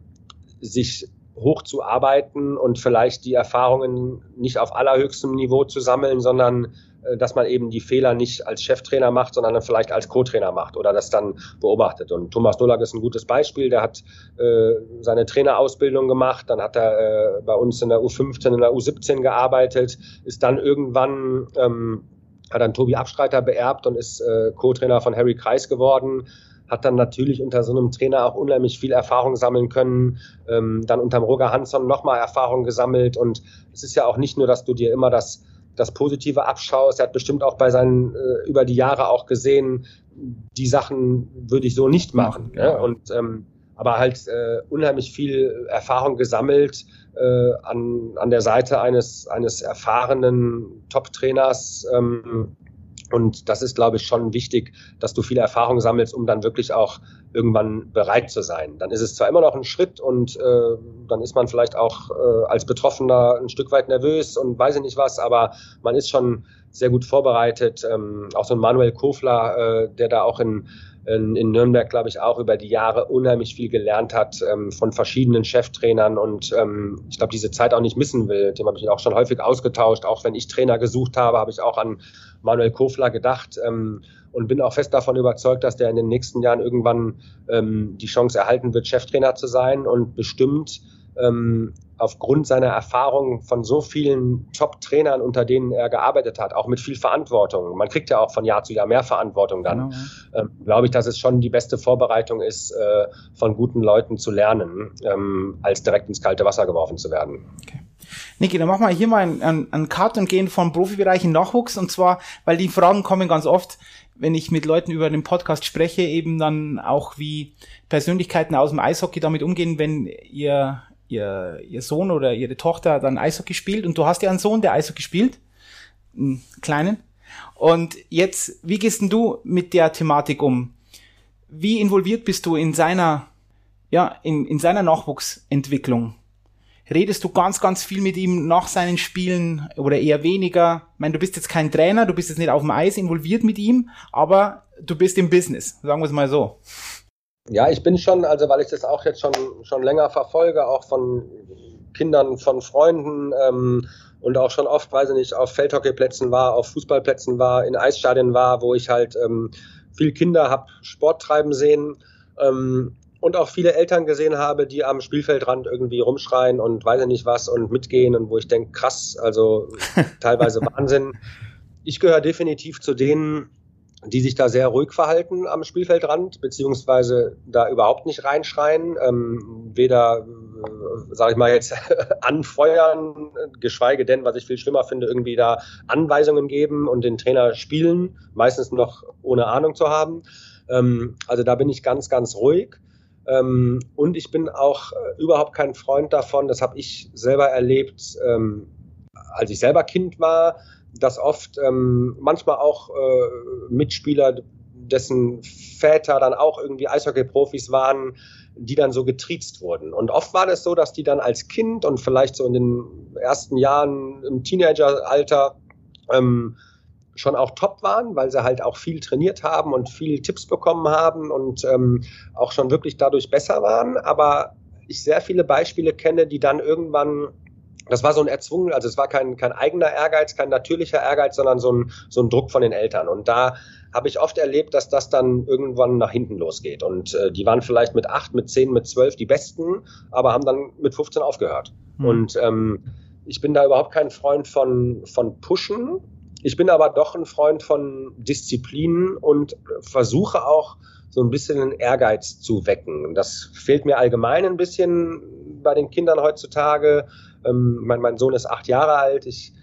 B: sich hochzuarbeiten und vielleicht die Erfahrungen nicht auf allerhöchstem Niveau zu sammeln, sondern äh, dass man eben die Fehler nicht als Cheftrainer macht, sondern vielleicht als Co-Trainer macht oder das dann beobachtet. Und Thomas Dolak ist ein gutes Beispiel. Der hat äh, seine Trainerausbildung gemacht, dann hat er äh, bei uns in der U15, in der U17 gearbeitet, ist dann irgendwann ähm, hat dann Tobi Abstreiter beerbt und ist äh, Co-Trainer von Harry Kreis geworden hat dann natürlich unter so einem Trainer auch unheimlich viel Erfahrung sammeln können, ähm, dann unter Roger Hansson nochmal Erfahrung gesammelt und es ist ja auch nicht nur, dass du dir immer das das Positive abschaust. Er hat bestimmt auch bei seinen äh, über die Jahre auch gesehen, die Sachen würde ich so nicht machen. Ja. Ne? Und ähm, aber halt äh, unheimlich viel Erfahrung gesammelt äh, an, an der Seite eines, eines erfahrenen Top-Trainers. Ähm, und das ist, glaube ich, schon wichtig, dass du viel Erfahrung sammelst, um dann wirklich auch irgendwann bereit zu sein. Dann ist es zwar immer noch ein Schritt und äh, dann ist man vielleicht auch äh, als Betroffener ein Stück weit nervös und weiß ich nicht was, aber man ist schon sehr gut vorbereitet. Ähm, auch so ein Manuel Kofler, äh, der da auch in in, Nürnberg, glaube ich, auch über die Jahre unheimlich viel gelernt hat ähm, von verschiedenen Cheftrainern und ähm, ich glaube, diese Zeit auch nicht missen will. Dem habe ich auch schon häufig ausgetauscht. Auch wenn ich Trainer gesucht habe, habe ich auch an Manuel Kofler gedacht ähm, und bin auch fest davon überzeugt, dass der in den nächsten Jahren irgendwann ähm, die Chance erhalten wird, Cheftrainer zu sein und bestimmt ähm, aufgrund seiner Erfahrung von so vielen Top-Trainern, unter denen er gearbeitet hat, auch mit viel Verantwortung. Man kriegt ja auch von Jahr zu Jahr mehr Verantwortung dann. Genau, ähm, Glaube ich, dass es schon die beste Vorbereitung ist, äh, von guten Leuten zu lernen, ähm, als direkt ins kalte Wasser geworfen zu werden.
A: Okay. Niki, dann machen wir hier mal einen, einen Cut und gehen vom Profibereich in Nachwuchs. Und zwar, weil die Fragen kommen ganz oft, wenn ich mit Leuten über den Podcast spreche, eben dann auch wie Persönlichkeiten aus dem Eishockey damit umgehen, wenn ihr ihr, ihr Sohn oder ihre Tochter dann Eishockey spielt und du hast ja einen Sohn, der Eishockey spielt, einen kleinen. Und jetzt, wie gehst denn du mit der Thematik um? Wie involviert bist du in seiner, ja, in, in seiner Nachwuchsentwicklung? Redest du ganz, ganz viel mit ihm nach seinen Spielen oder eher weniger? Ich meine, du bist jetzt kein Trainer, du bist jetzt nicht auf dem Eis involviert mit ihm, aber du bist im Business, sagen wir es mal so.
B: Ja, ich bin schon, also weil ich das auch jetzt schon, schon länger verfolge, auch von Kindern, von Freunden ähm, und auch schon oft, weiß ich nicht, auf Feldhockeyplätzen war, auf Fußballplätzen war, in Eisstadien war, wo ich halt ähm, viel Kinder habe Sport treiben sehen ähm, und auch viele Eltern gesehen habe, die am Spielfeldrand irgendwie rumschreien und weiß ich nicht was und mitgehen und wo ich denke, krass, also (laughs) teilweise Wahnsinn. Ich gehöre definitiv zu denen, die sich da sehr ruhig verhalten am Spielfeldrand, beziehungsweise da überhaupt nicht reinschreien, ähm, weder, äh, sage ich mal jetzt, (laughs) anfeuern, geschweige denn, was ich viel schlimmer finde, irgendwie da Anweisungen geben und den Trainer spielen, meistens noch ohne Ahnung zu haben. Ähm, also da bin ich ganz, ganz ruhig. Ähm, und ich bin auch äh, überhaupt kein Freund davon, das habe ich selber erlebt, ähm, als ich selber Kind war, dass oft ähm, manchmal auch äh, Mitspieler, dessen Väter dann auch irgendwie Eishockey-Profis waren, die dann so getriezt wurden. Und oft war das so, dass die dann als Kind und vielleicht so in den ersten Jahren im Teenageralter ähm, schon auch top waren, weil sie halt auch viel trainiert haben und viel Tipps bekommen haben und ähm, auch schon wirklich dadurch besser waren. Aber ich sehr viele Beispiele kenne, die dann irgendwann das war so ein erzwungen, also es war kein, kein eigener Ehrgeiz, kein natürlicher Ehrgeiz, sondern so ein, so ein Druck von den Eltern. Und da habe ich oft erlebt, dass das dann irgendwann nach hinten losgeht. Und äh, die waren vielleicht mit acht, mit zehn, mit zwölf die Besten, aber haben dann mit 15 aufgehört. Mhm. Und ähm, ich bin da überhaupt kein Freund von, von Pushen. Ich bin aber doch ein Freund von Disziplin und versuche auch so ein bisschen einen Ehrgeiz zu wecken. Das fehlt mir allgemein ein bisschen bei den Kindern heutzutage. Ähm, mein, mein Sohn ist acht Jahre alt. Ich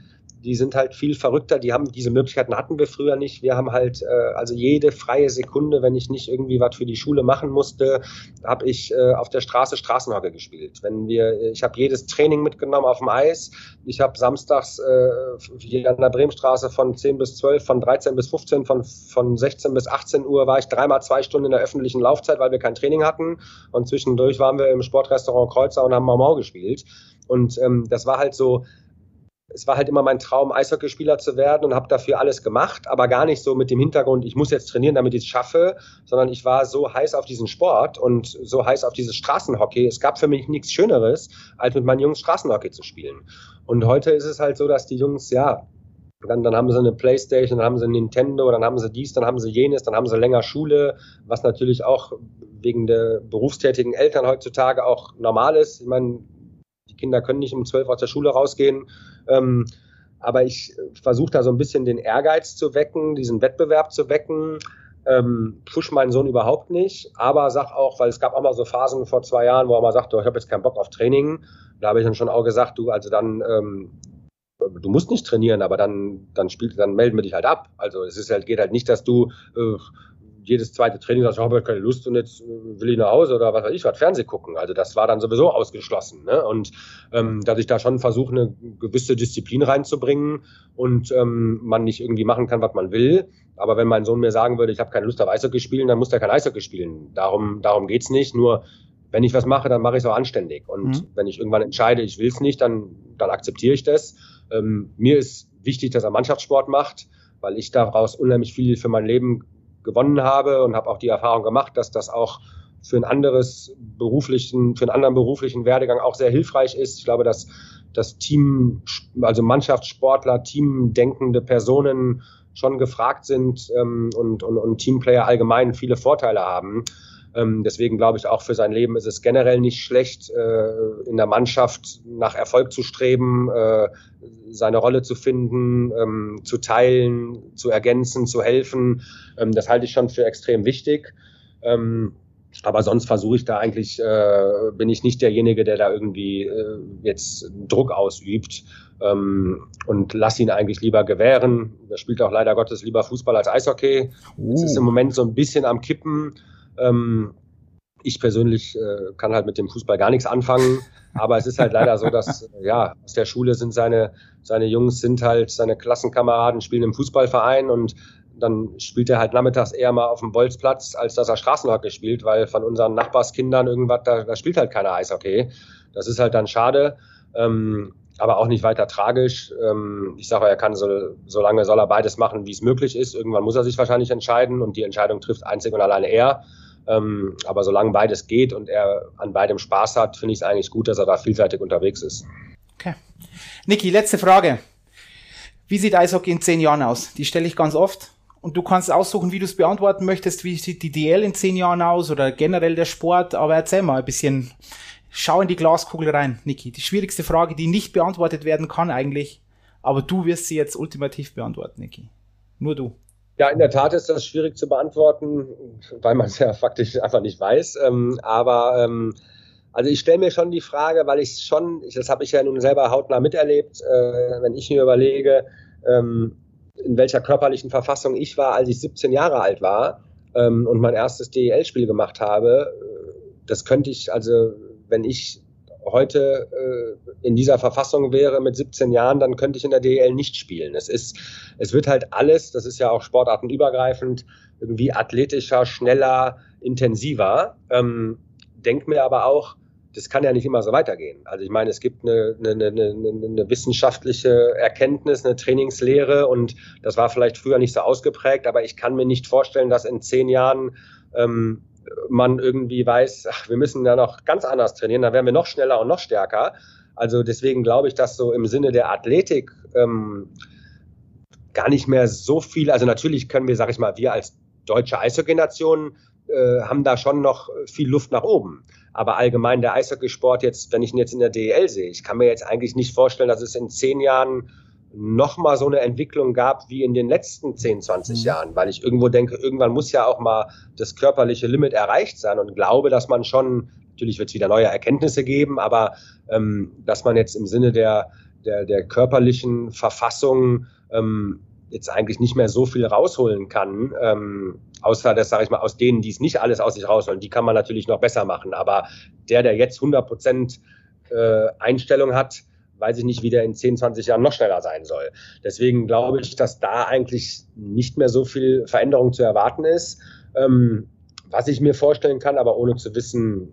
B: die sind halt viel verrückter, die haben diese Möglichkeiten hatten wir früher nicht. Wir haben halt äh, also jede freie Sekunde, wenn ich nicht irgendwie was für die Schule machen musste, habe ich äh, auf der Straße Straßenhockey gespielt. Wenn wir, ich habe jedes Training mitgenommen auf dem Eis. Ich habe samstags äh, hier an der Bremenstraße von 10 bis 12, von 13 bis 15, von, von 16 bis 18 Uhr war ich dreimal zwei Stunden in der öffentlichen Laufzeit, weil wir kein Training hatten. Und zwischendurch waren wir im Sportrestaurant Kreuzer und haben Mau Mau gespielt. Und ähm, das war halt so, es war halt immer mein Traum, Eishockeyspieler zu werden und habe dafür alles gemacht, aber gar nicht so mit dem Hintergrund, ich muss jetzt trainieren, damit ich es schaffe, sondern ich war so heiß auf diesen Sport und so heiß auf dieses Straßenhockey. Es gab für mich nichts Schöneres, als mit meinen Jungs Straßenhockey zu spielen. Und heute ist es halt so, dass die Jungs, ja, dann, dann haben sie eine Playstation, dann haben sie ein Nintendo, dann haben sie dies, dann haben sie jenes, dann haben sie länger Schule, was natürlich auch wegen der berufstätigen Eltern heutzutage auch normal ist. Ich meine, die Kinder können nicht um zwölf aus der Schule rausgehen ähm, aber ich versuche da so ein bisschen den Ehrgeiz zu wecken, diesen Wettbewerb zu wecken. ähm, push meinen Sohn überhaupt nicht, aber sag auch, weil es gab auch mal so Phasen vor zwei Jahren, wo er mal sagte, ich habe jetzt keinen Bock auf Training. Da habe ich dann schon auch gesagt, du, also dann, ähm, du musst nicht trainieren, aber dann, dann spielt, dann melden wir dich halt ab. Also es ist halt, geht halt nicht, dass du äh, jedes zweite Training sagst, ich habe keine Lust und jetzt will ich nach Hause oder was weiß ich, was Fernseh gucken. Also das war dann sowieso ausgeschlossen. Ne? Und ähm, dass ich da schon versuche, eine gewisse Disziplin reinzubringen und ähm, man nicht irgendwie machen kann, was man will. Aber wenn mein Sohn mir sagen würde, ich habe keine Lust auf Eishockey spielen, dann muss der kein Eishockey spielen. Darum, darum geht's nicht. Nur wenn ich was mache, dann mache ich es auch anständig. Und mhm. wenn ich irgendwann entscheide, ich will es nicht, dann, dann akzeptiere ich das. Ähm, mir ist wichtig, dass er Mannschaftssport macht, weil ich daraus unheimlich viel für mein Leben gewonnen habe und habe auch die Erfahrung gemacht, dass das auch für ein anderes beruflichen, für einen anderen beruflichen Werdegang auch sehr hilfreich ist. Ich glaube, dass das Team, also Mannschaftssportler, teamdenkende Personen schon gefragt sind ähm, und, und, und Teamplayer allgemein viele Vorteile haben. Ähm, deswegen glaube ich auch für sein Leben ist es generell nicht schlecht, äh, in der Mannschaft nach Erfolg zu streben, äh, seine Rolle zu finden, ähm, zu teilen, zu ergänzen, zu helfen. Ähm, das halte ich schon für extrem wichtig. Ähm, aber sonst versuche ich da eigentlich, äh, bin ich nicht derjenige, der da irgendwie äh, jetzt Druck ausübt ähm, und lass ihn eigentlich lieber gewähren. Er spielt auch leider Gottes lieber Fußball als Eishockey. Uh. Es ist im Moment so ein bisschen am Kippen. Ähm, ich persönlich äh, kann halt mit dem Fußball gar nichts anfangen, aber es ist halt leider so, dass äh, ja aus der Schule sind seine seine Jungs sind halt seine Klassenkameraden spielen im Fußballverein und dann spielt er halt nachmittags eher mal auf dem Bolzplatz, als dass er Straßenhockey spielt, weil von unseren Nachbarskindern irgendwas, da, da spielt halt keiner Eishockey. Das ist halt dann schade, ähm, aber auch nicht weiter tragisch. Ähm, ich sage, er kann so, so lange soll er beides machen, wie es möglich ist. Irgendwann muss er sich wahrscheinlich entscheiden und die Entscheidung trifft einzig und alleine er. Ähm, aber solange beides geht und er an beidem Spaß hat, finde ich es eigentlich gut, dass er da vielseitig unterwegs ist.
A: Okay. Niki, letzte Frage. Wie sieht Eishockey in zehn Jahren aus? Die stelle ich ganz oft. Und du kannst aussuchen, wie du es beantworten möchtest. Wie sieht die DL in zehn Jahren aus oder generell der Sport? Aber erzähl mal ein bisschen. Schau in die Glaskugel rein, Niki. Die schwierigste Frage, die nicht beantwortet werden kann eigentlich. Aber du wirst sie jetzt ultimativ beantworten, Niki. Nur du.
B: Ja, in der Tat ist das schwierig zu beantworten, weil man es ja (laughs) faktisch einfach nicht weiß. Ähm, aber ähm, also ich stelle mir schon die Frage, weil ich schon, das habe ich ja nun selber hautnah miterlebt, äh, wenn ich mir überlege, ähm, in welcher körperlichen Verfassung ich war, als ich 17 Jahre alt war ähm, und mein erstes DEL-Spiel gemacht habe. Das könnte ich, also wenn ich heute äh, in dieser Verfassung wäre mit 17 Jahren, dann könnte ich in der DEL nicht spielen. Es ist, es wird halt alles, das ist ja auch sportartenübergreifend, irgendwie athletischer, schneller, intensiver. Ähm, denk mir aber auch, das kann ja nicht immer so weitergehen. Also ich meine, es gibt eine, eine, eine, eine wissenschaftliche Erkenntnis, eine Trainingslehre und das war vielleicht früher nicht so ausgeprägt, aber ich kann mir nicht vorstellen, dass in zehn Jahren ähm, man irgendwie weiß, ach, wir müssen da noch ganz anders trainieren, da werden wir noch schneller und noch stärker. Also deswegen glaube ich, dass so im Sinne der Athletik ähm, gar nicht mehr so viel, also natürlich können wir, sag ich mal, wir als deutsche Eishockey-Nation äh, haben da schon noch viel Luft nach oben. Aber allgemein der Eishockeysport jetzt, wenn ich ihn jetzt in der DEL sehe, ich kann mir jetzt eigentlich nicht vorstellen, dass es in zehn Jahren nochmal so eine Entwicklung gab wie in den letzten 10, 20 mhm. Jahren, weil ich irgendwo denke, irgendwann muss ja auch mal das körperliche Limit erreicht sein und glaube, dass man schon, natürlich wird es wieder neue Erkenntnisse geben, aber ähm, dass man jetzt im Sinne der, der, der körperlichen Verfassung ähm, jetzt eigentlich nicht mehr so viel rausholen kann, ähm, außer das, sage ich mal, aus denen, die es nicht alles aus sich rausholen, die kann man natürlich noch besser machen. Aber der, der jetzt 100 Prozent äh, Einstellung hat, weiß ich nicht, wie der in 10, 20 Jahren noch schneller sein soll. Deswegen glaube ich, dass da eigentlich nicht mehr so viel Veränderung zu erwarten ist. Ähm, was ich mir vorstellen kann, aber ohne zu wissen,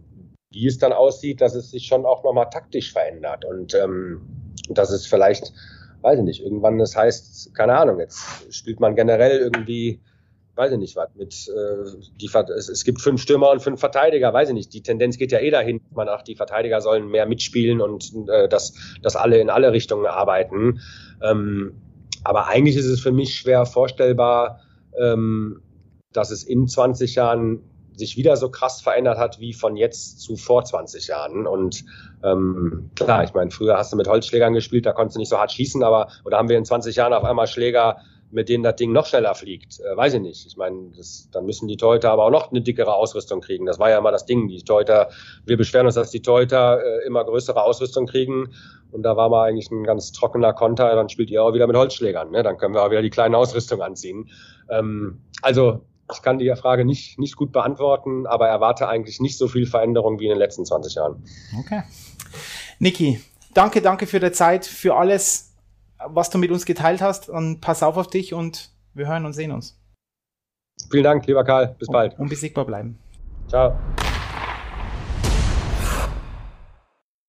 B: wie es dann aussieht, dass es sich schon auch nochmal taktisch verändert und ähm, dass es vielleicht weiß ich nicht, irgendwann das heißt, keine Ahnung, jetzt spielt man generell irgendwie, weiß ich nicht was, mit, äh, die, es, es gibt fünf Stürmer und fünf Verteidiger, weiß ich nicht, die Tendenz geht ja eh dahin, man ach, die Verteidiger sollen mehr mitspielen und äh, dass, dass alle in alle Richtungen arbeiten. Ähm, aber eigentlich ist es für mich schwer vorstellbar, ähm, dass es in 20 Jahren sich wieder so krass verändert hat wie von jetzt zu vor 20 Jahren. Und ähm, klar, ich meine, früher hast du mit Holzschlägern gespielt, da konntest du nicht so hart schießen, aber oder haben wir in 20 Jahren auf einmal Schläger mit denen das Ding noch schneller fliegt. Äh, weiß ich nicht. Ich meine, dann müssen die Torhüter aber auch noch eine dickere Ausrüstung kriegen. Das war ja immer das Ding. Die Torhüter, wir beschweren uns, dass die Torhüter äh, immer größere Ausrüstung kriegen. Und da war mal eigentlich ein ganz trockener Konter. Dann spielt ihr auch wieder mit Holzschlägern. Ne? Dann können wir auch wieder die kleine Ausrüstung anziehen. Ähm, also ich kann die Frage nicht, nicht gut beantworten, aber erwarte eigentlich nicht so viel Veränderung wie in den letzten 20 Jahren.
A: Okay. Niki, danke, danke für die Zeit, für alles, was du mit uns geteilt hast. Und pass auf auf dich und wir hören und sehen uns.
B: Vielen Dank, lieber Karl. Bis bald.
A: Unbesiegbar bleiben.
B: Ciao.